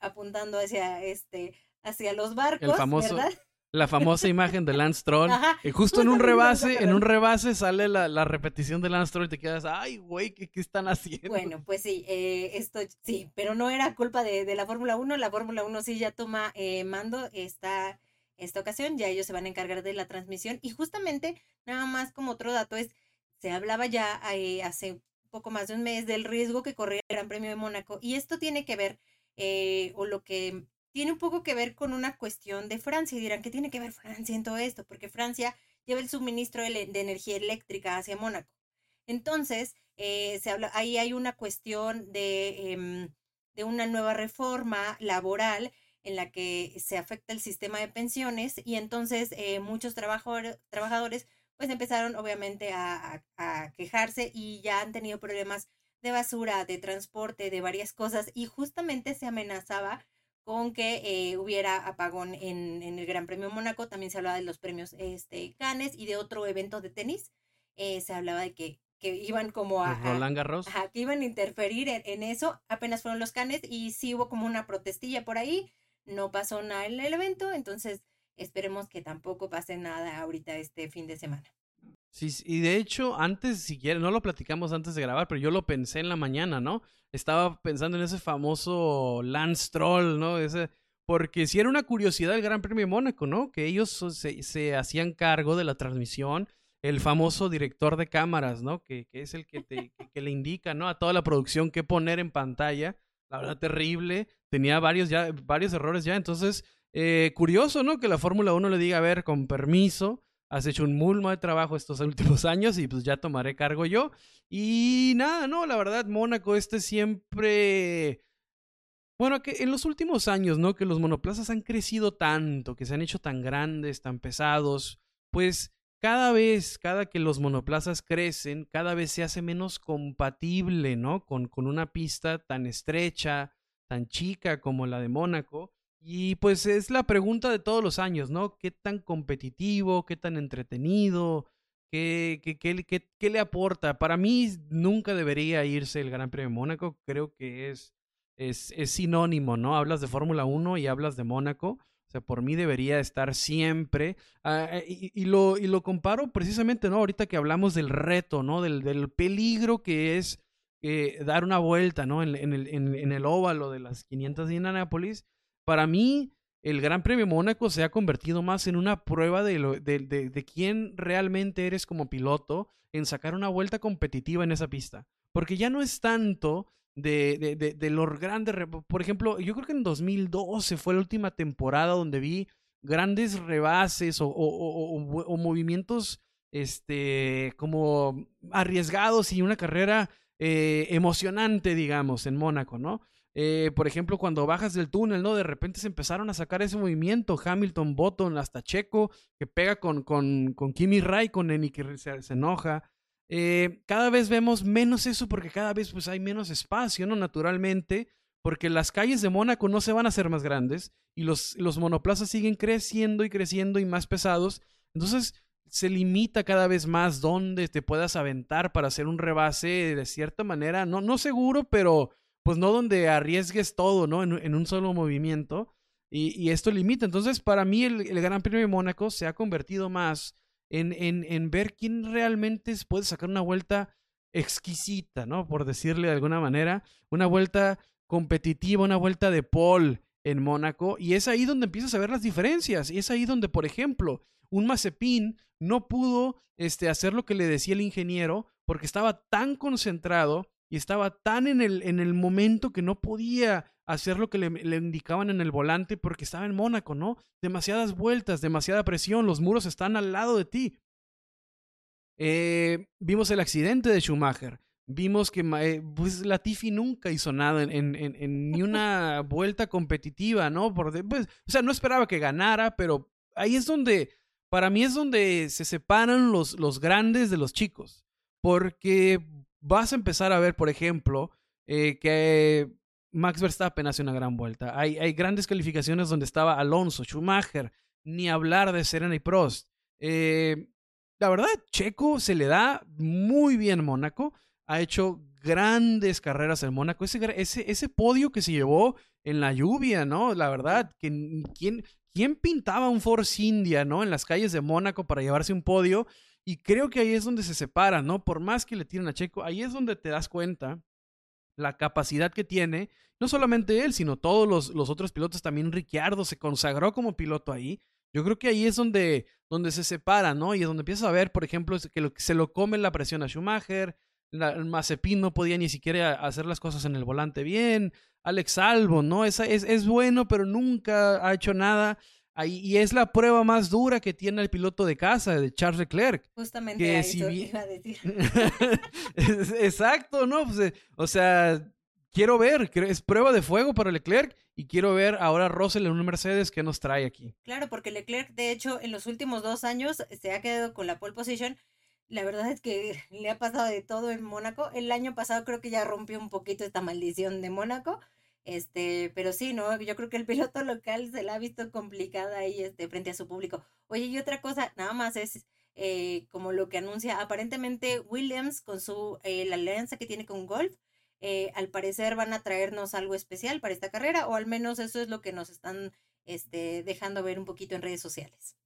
apuntando hacia, este, hacia los barcos. El famoso, ¿verdad? la famosa imagen de Lance Troll. y justo en un rebase, en un rebase sale la, repetición de Lance Troll y te quedas, ay, güey, ¿qué, están haciendo? Bueno, pues sí, eh, esto sí, pero no era culpa de, la Fórmula 1. La Fórmula 1 sí ya toma eh, mando esta, esta ocasión, ya ellos se van a encargar de la transmisión. Y justamente, nada más como otro dato es, se hablaba ya eh, hace poco más de un mes del riesgo que corría el Gran Premio de Mónaco. Y esto tiene que ver, o lo que tiene un poco que ver con una cuestión de Francia. Y dirán, ¿qué tiene que ver Francia en todo esto? Porque Francia lleva el suministro de, energía eléctrica hacia Mónaco. Entonces, eh, se habla, ahí hay una cuestión de, em, de una nueva reforma laboral en la que se afecta el sistema de pensiones y entonces eh, muchos trabajadores pues empezaron obviamente a, quejarse y ya han tenido problemas de basura, de transporte, de varias cosas y justamente se amenazaba con que eh, hubiera apagón en, el Gran Premio Mónaco. También se hablaba de los premios este, Cannes y de otro evento de tenis. Eh, se hablaba de que, que iban como a... Roland Garros. que iban a interferir en, eso. Apenas fueron los Cannes y sí hubo como una protestilla por ahí. No pasó nada en el evento, entonces esperemos que tampoco pase nada ahorita este fin de semana. Sí, y de hecho, antes, si quieres, no lo platicamos antes de grabar, pero yo lo pensé en la mañana, ¿no? Estaba pensando en ese famoso Lance Troll, ¿no? Ese, porque si era una curiosidad el Gran Premio de Mónaco, ¿no? Que ellos se, se hacían cargo de la transmisión, el famoso director de cámaras, ¿no? Que, que es el que, te, que, le indica, ¿no? A toda la producción qué poner en pantalla. La verdad, terrible. Tenía varios, ya, varios errores ya. Entonces, eh, curioso, ¿no? Que la Fórmula 1 le diga, a ver, con permiso has hecho un mulmo de trabajo estos últimos años y pues ya tomaré cargo yo. Y nada, no, la verdad, Mónaco, este siempre... Bueno, que en los últimos años, ¿no? Que los monoplazas han crecido tanto, que se han hecho tan grandes, tan pesados, pues cada vez, cada que los monoplazas crecen, cada vez se hace menos compatible, ¿no? Con, con una pista tan estrecha, tan chica como la de Mónaco. Y pues es la pregunta de todos los años, ¿no? ¿Qué tan competitivo, qué tan entretenido, qué, qué, qué, qué, le aporta? Para mí nunca debería irse el Gran Premio de Mónaco, creo que es, es, es sinónimo, ¿no? Hablas de Fórmula 1 y hablas de Mónaco. O sea, por mí debería estar siempre. Ah, eh, y, lo, y lo comparo precisamente, ¿no? Ahorita que hablamos del reto, ¿no? Del, del peligro que es eh, dar una vuelta, ¿no? En, en, el, en, en, el óvalo de las 500 de Indianapolis para mí, el Gran Premio Mónaco se ha convertido más en una prueba de, lo, de, de, quién realmente eres como piloto en sacar una vuelta competitiva en esa pista. Porque ya no es tanto de, de, de, los grandes... Por ejemplo, yo creo que en 2012 fue la última temporada donde vi grandes rebases o, o, o, movimientos este, como arriesgados y una carrera eh, emocionante, digamos, en Mónaco, ¿no? Eh, por ejemplo, cuando bajas del túnel, ¿no? De repente se empezaron a sacar ese movimiento, Hamilton, Button, hasta Checo, que pega con, con, con Kimi Raikkonen y que se, enoja. Eh, cada vez vemos menos eso porque cada vez pues, hay menos espacio, ¿no? Naturalmente, porque las calles de Mónaco no se van a hacer más grandes y los, los monoplazas siguen creciendo y creciendo y más pesados. Entonces, se limita cada vez más dónde te puedas aventar para hacer un rebase de cierta manera, no, no seguro, pero pues no donde arriesgues todo, ¿no? En, un solo movimiento. Y, esto limita. Entonces, para mí, el, Gran Premio de Mónaco se ha convertido más en, ver quién realmente puede sacar una vuelta exquisita, ¿no? Por decirle de alguna manera. Una vuelta competitiva, una vuelta de pole en Mónaco. Y es ahí donde empiezas a ver las diferencias. Y es ahí donde, por ejemplo, un Mazepin no pudo este, hacer lo que le decía el ingeniero porque estaba tan concentrado y estaba tan en el, en el momento que no podía hacer lo que le, le, indicaban en el volante porque estaba en Mónaco, ¿no? Demasiadas vueltas, demasiada presión, los muros están al lado de ti. Eh, vimos el accidente de Schumacher. Vimos que eh, pues, Latifi nunca hizo nada en, en, en, ni una vuelta competitiva, ¿no? Por pues, o sea, no esperaba que ganara, pero ahí es donde, para mí es donde se separan los, los grandes de los chicos. Porque vas a empezar a ver, por ejemplo, eh, que Max Verstappen hace una gran vuelta. Hay, grandes calificaciones donde estaba Alonso, Schumacher, ni hablar de Serena y Prost. Eh, la verdad, Checo se le da muy bien Mónaco. Ha hecho grandes carreras en Mónaco. Ese, podio que se llevó en la lluvia, ¿no? La verdad, que, ¿quién, ¿quién pintaba un Force India, ¿no? En las calles de Mónaco para llevarse un podio. Y creo que ahí es donde se separa, ¿no? Por más que le tiren a Checo, ahí es donde te das cuenta la capacidad que tiene, no solamente él, sino todos los, los otros pilotos, también Ricciardo se consagró como piloto ahí. Yo creo que ahí es donde, donde se separa, ¿no? Y es donde empiezas a ver, por ejemplo, que se lo come la presión a Schumacher, el Mazepin no podía ni siquiera hacer las cosas en el volante bien, Alex Albon, ¿no? Es, es, es bueno, pero nunca ha hecho nada y es la prueba más dura que tiene el piloto de casa, de Charles Leclerc. Justamente que si iba a decir. Exacto, ¿no? Pues, eh, o sea, quiero ver, es prueba de fuego para Leclerc y quiero ver ahora Russell en un Mercedes que nos trae aquí. Claro, porque Leclerc, de hecho, en los últimos dos años se ha quedado con la pole position. La verdad es que le ha pasado de todo en Mónaco. El año pasado creo que ya rompió un poquito esta maldición de Mónaco este, pero sí, ¿no? Yo creo que el piloto local se la ha visto complicada ahí este, frente a su público. Oye, y otra cosa, nada más es eh, como lo que anuncia, aparentemente Williams con su, eh, la alianza que tiene con Golf, eh, al parecer van a traernos algo especial para esta carrera, o al menos eso es lo que nos están este, dejando ver un poquito en redes sociales.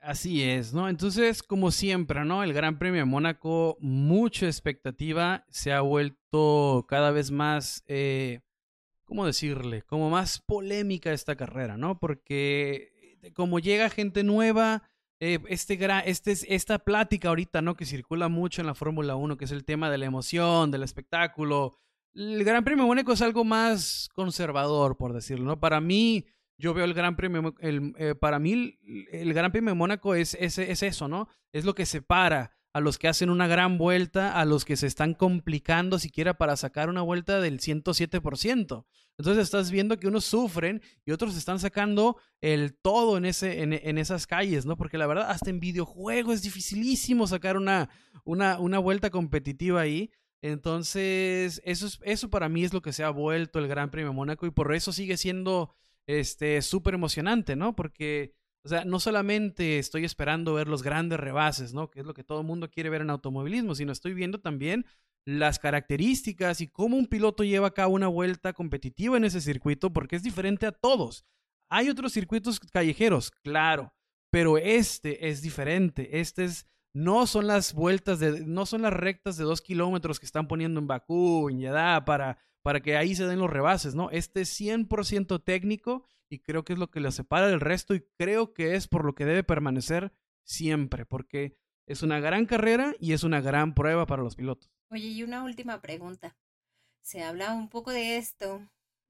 Así es, ¿no? Entonces, como siempre, ¿no? El Gran Premio de Mónaco, mucha expectativa, se ha vuelto cada vez más ¿cómo decirle? Como más polémica esta carrera, ¿no? Porque eh, como llega gente nueva, eh, este, este, esta plática ahorita, ¿no? Que circula mucho en la Fórmula 1, que es el tema de la emoción, del espectáculo. El Gran Premio Mónaco es algo más conservador, por decirlo, ¿no? Para mí, yo veo el Gran Premio, eh, para mí, el Gran Premio Mónaco es eso, ¿no? Es lo que separa a los que hacen una gran vuelta, a los que se están complicando siquiera para sacar una vuelta del 107%. Entonces estás viendo que unos sufren y otros están sacando el todo en, ese, en, esas calles, ¿no? Porque la verdad, hasta en videojuegos es dificilísimo sacar una, una, una vuelta competitiva ahí. Entonces, eso, es, eso para mí es lo que se ha vuelto el Gran Premio Mónaco y por eso sigue siendo este súper emocionante, ¿no? Porque o sea, no solamente estoy esperando ver los grandes rebases, ¿no? Que es lo que todo el mundo quiere ver en automovilismo, sino estoy viendo también las características y cómo un piloto lleva a cabo una vuelta competitiva en ese circuito, porque es diferente a todos. Hay otros circuitos callejeros, claro, pero este es diferente. Este es, no son las vueltas de, no son las rectas de dos kilómetros que están poniendo en Bakú, en Yadá, para, para que ahí se den los rebases, ¿no? Este es 100% técnico y creo que es lo que le separa del resto y creo que es por lo que debe permanecer siempre, porque es una gran carrera y es una gran prueba para los pilotos. Oye, y una última pregunta. Se habla un poco de esto,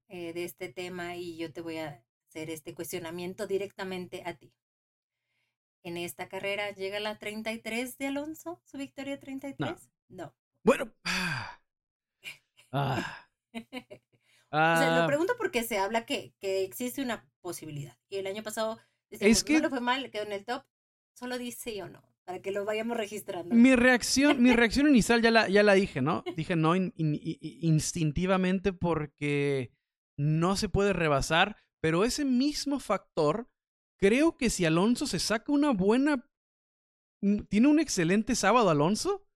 eh, de este tema, y yo te voy a hacer este cuestionamiento directamente a ti. En esta carrera llega la 33 de Alonso, su victoria 33? No. Bueno. Ah. O sea, lo ah. pregunto porque se habla que, que existe una posibilidad. Y el año pasado, es que no le fue mal, quedó en el top. Solo dice sí o no, para que lo vayamos registrando. Mi reacción, mi reacción inicial ya la, ya la dije, ¿no? Dije no instintivamente porque no se puede rebasar, pero ese mismo factor, creo que si Alonso se saca una buena... Tiene un excelente sábado Alonso,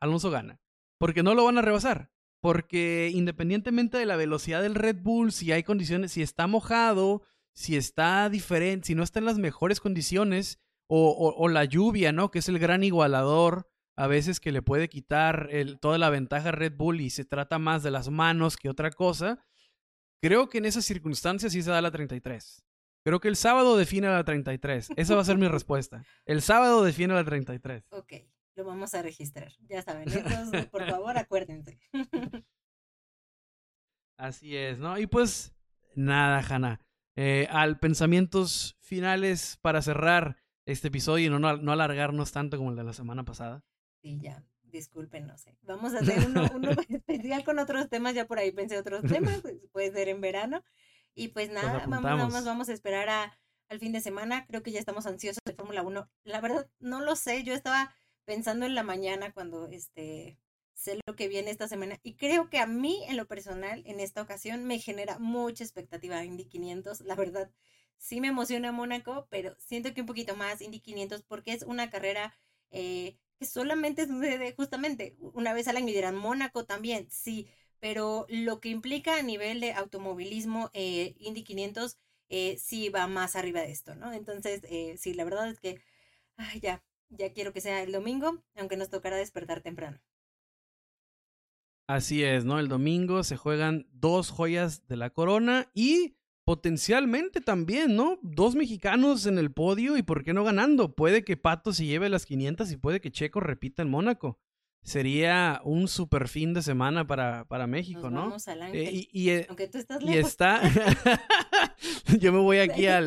Alonso gana. Porque no lo van a rebasar. Porque independientemente de la velocidad del Red Bull, si hay condiciones, si está mojado, si está diferente, si no está en las mejores condiciones, o, la lluvia, ¿no? Que es el gran igualador a veces que le puede quitar toda la ventaja a Red Bull y se trata más de las manos que otra cosa. Creo que en esas circunstancias sí se da la 33. Creo que el sábado define la 33. Esa va a ser mi respuesta. El sábado define la 33. Ok, lo vamos a registrar. Ya saben, entonces, por favor, acuérdense. Así es, ¿no? Y pues, nada, Hanna. Eh, al pensamientos finales para cerrar este episodio y no, no, alargarnos tanto como el de la semana pasada. Sí, ya, disculpen, no sé. Vamos a hacer uno, uno especial con otros temas, ya por ahí pensé otros temas, pues, puede ser en verano. Y pues nada, vamos, vamos a esperar a, al fin de semana. Creo que ya estamos ansiosos de Fórmula 1. La verdad, no lo sé. Yo estaba pensando en la mañana cuando este sé lo que viene esta semana y creo que a mí en lo personal en esta ocasión me genera mucha expectativa Indy 500, la verdad sí me emociona Mónaco, pero siento que un poquito más Indy 500 porque es una carrera eh, que solamente sucede justamente una vez al año y dirán Mónaco también, sí, pero lo que implica a nivel de automovilismo eh, Indy 500 eh, sí va más arriba de esto, ¿no? Entonces, sí, la verdad es que ya, ya quiero que sea el domingo, aunque nos tocará despertar temprano. Así es, ¿no? El domingo se juegan dos joyas de la corona y potencialmente también, ¿no? Dos mexicanos en el podio y ¿por qué no ganando? Puede que Pato se lleve las 500 y puede que Checo repita en Mónaco. Sería un super fin de semana para, para México, ¿no? Vamos al eh, y, y, eh, Aunque tú estás lejos. Y está. Yo me voy aquí al,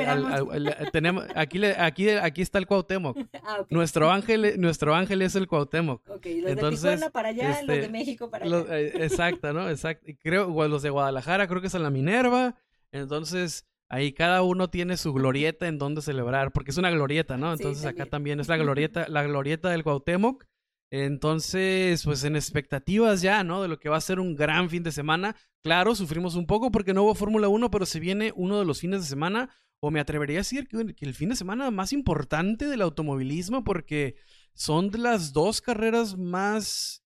tenemos aquí aquí aquí está el Cuauhtémoc. Ah, nuestro ángel nuestro ángel es el Cuauhtémoc. Ok, los Entonces, de Tijuana para allá, los de este, México para allá. Eh, exacto, ¿no? Exacto. Creo los de Guadalajara creo que es en la Minerva. Entonces, ahí cada uno tiene su glorieta en donde celebrar, porque es una glorieta, ¿no? Entonces acá también es la glorieta, la glorieta del Cuauhtémoc. Entonces, pues en expectativas ya, ¿no? De lo que va a ser un gran fin de semana. Claro, sufrimos un poco porque no hubo Fórmula 1, pero se viene uno de los fines de semana, o me atrevería a decir que, el fin de semana más importante del automovilismo, porque son de las dos carreras más,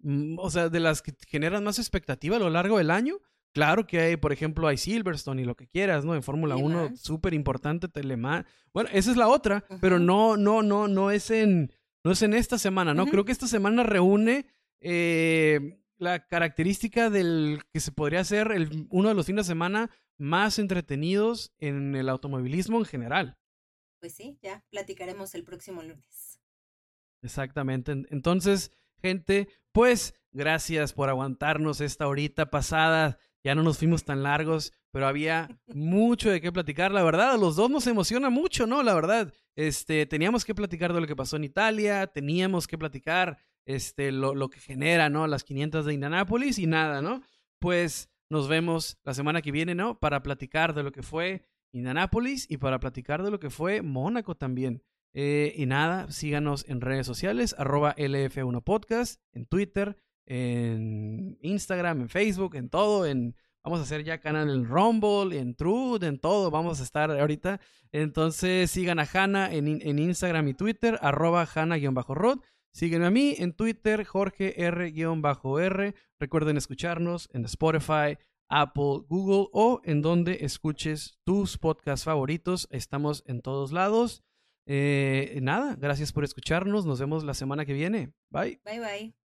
mm, o sea, de las que generan más expectativa a lo largo del año. Claro que hay, por ejemplo, hay Silverstone y lo que quieras, ¿no? En Fórmula 1, súper importante, Telemán. Bueno, esa es la otra, pero no, no, no, no es en no es en esta semana, ¿no? Creo que esta semana reúne eh, la característica del que se podría ser el, uno de los fines de semana más entretenidos en el automovilismo en general. Pues sí, ya platicaremos el próximo lunes. Exactamente. Entonces, gente, pues gracias por aguantarnos esta horita pasada. Ya no nos fuimos tan largos, pero había mucho de qué platicar. La verdad, a los dos nos emociona mucho, ¿no? La verdad, este, teníamos que platicar de lo que pasó en Italia, teníamos que platicar este, lo, lo que genera, ¿no? Las 500 de Indianápolis y nada, ¿no? Pues nos vemos la semana que viene, ¿no? Para platicar de lo que fue Indianápolis y para platicar de lo que fue Mónaco también. Eh, y nada, síganos en redes sociales, arroba LF1Podcast, en Twitter, en Instagram, en Facebook, en todo, en Vamos a hacer ya canal en Rumble, en Truth, en todo. Vamos a estar ahorita. Entonces sigan a Hanna en, Instagram y Twitter, arroba Hanna-Rod. Síguenme a mí en Twitter, Jorge R-R. Recuerden escucharnos en Spotify, Apple, Google o en donde escuches tus podcasts favoritos. Estamos en todos lados. Eh, nada, gracias por escucharnos. Nos vemos la semana que viene. Bye. Bye, bye.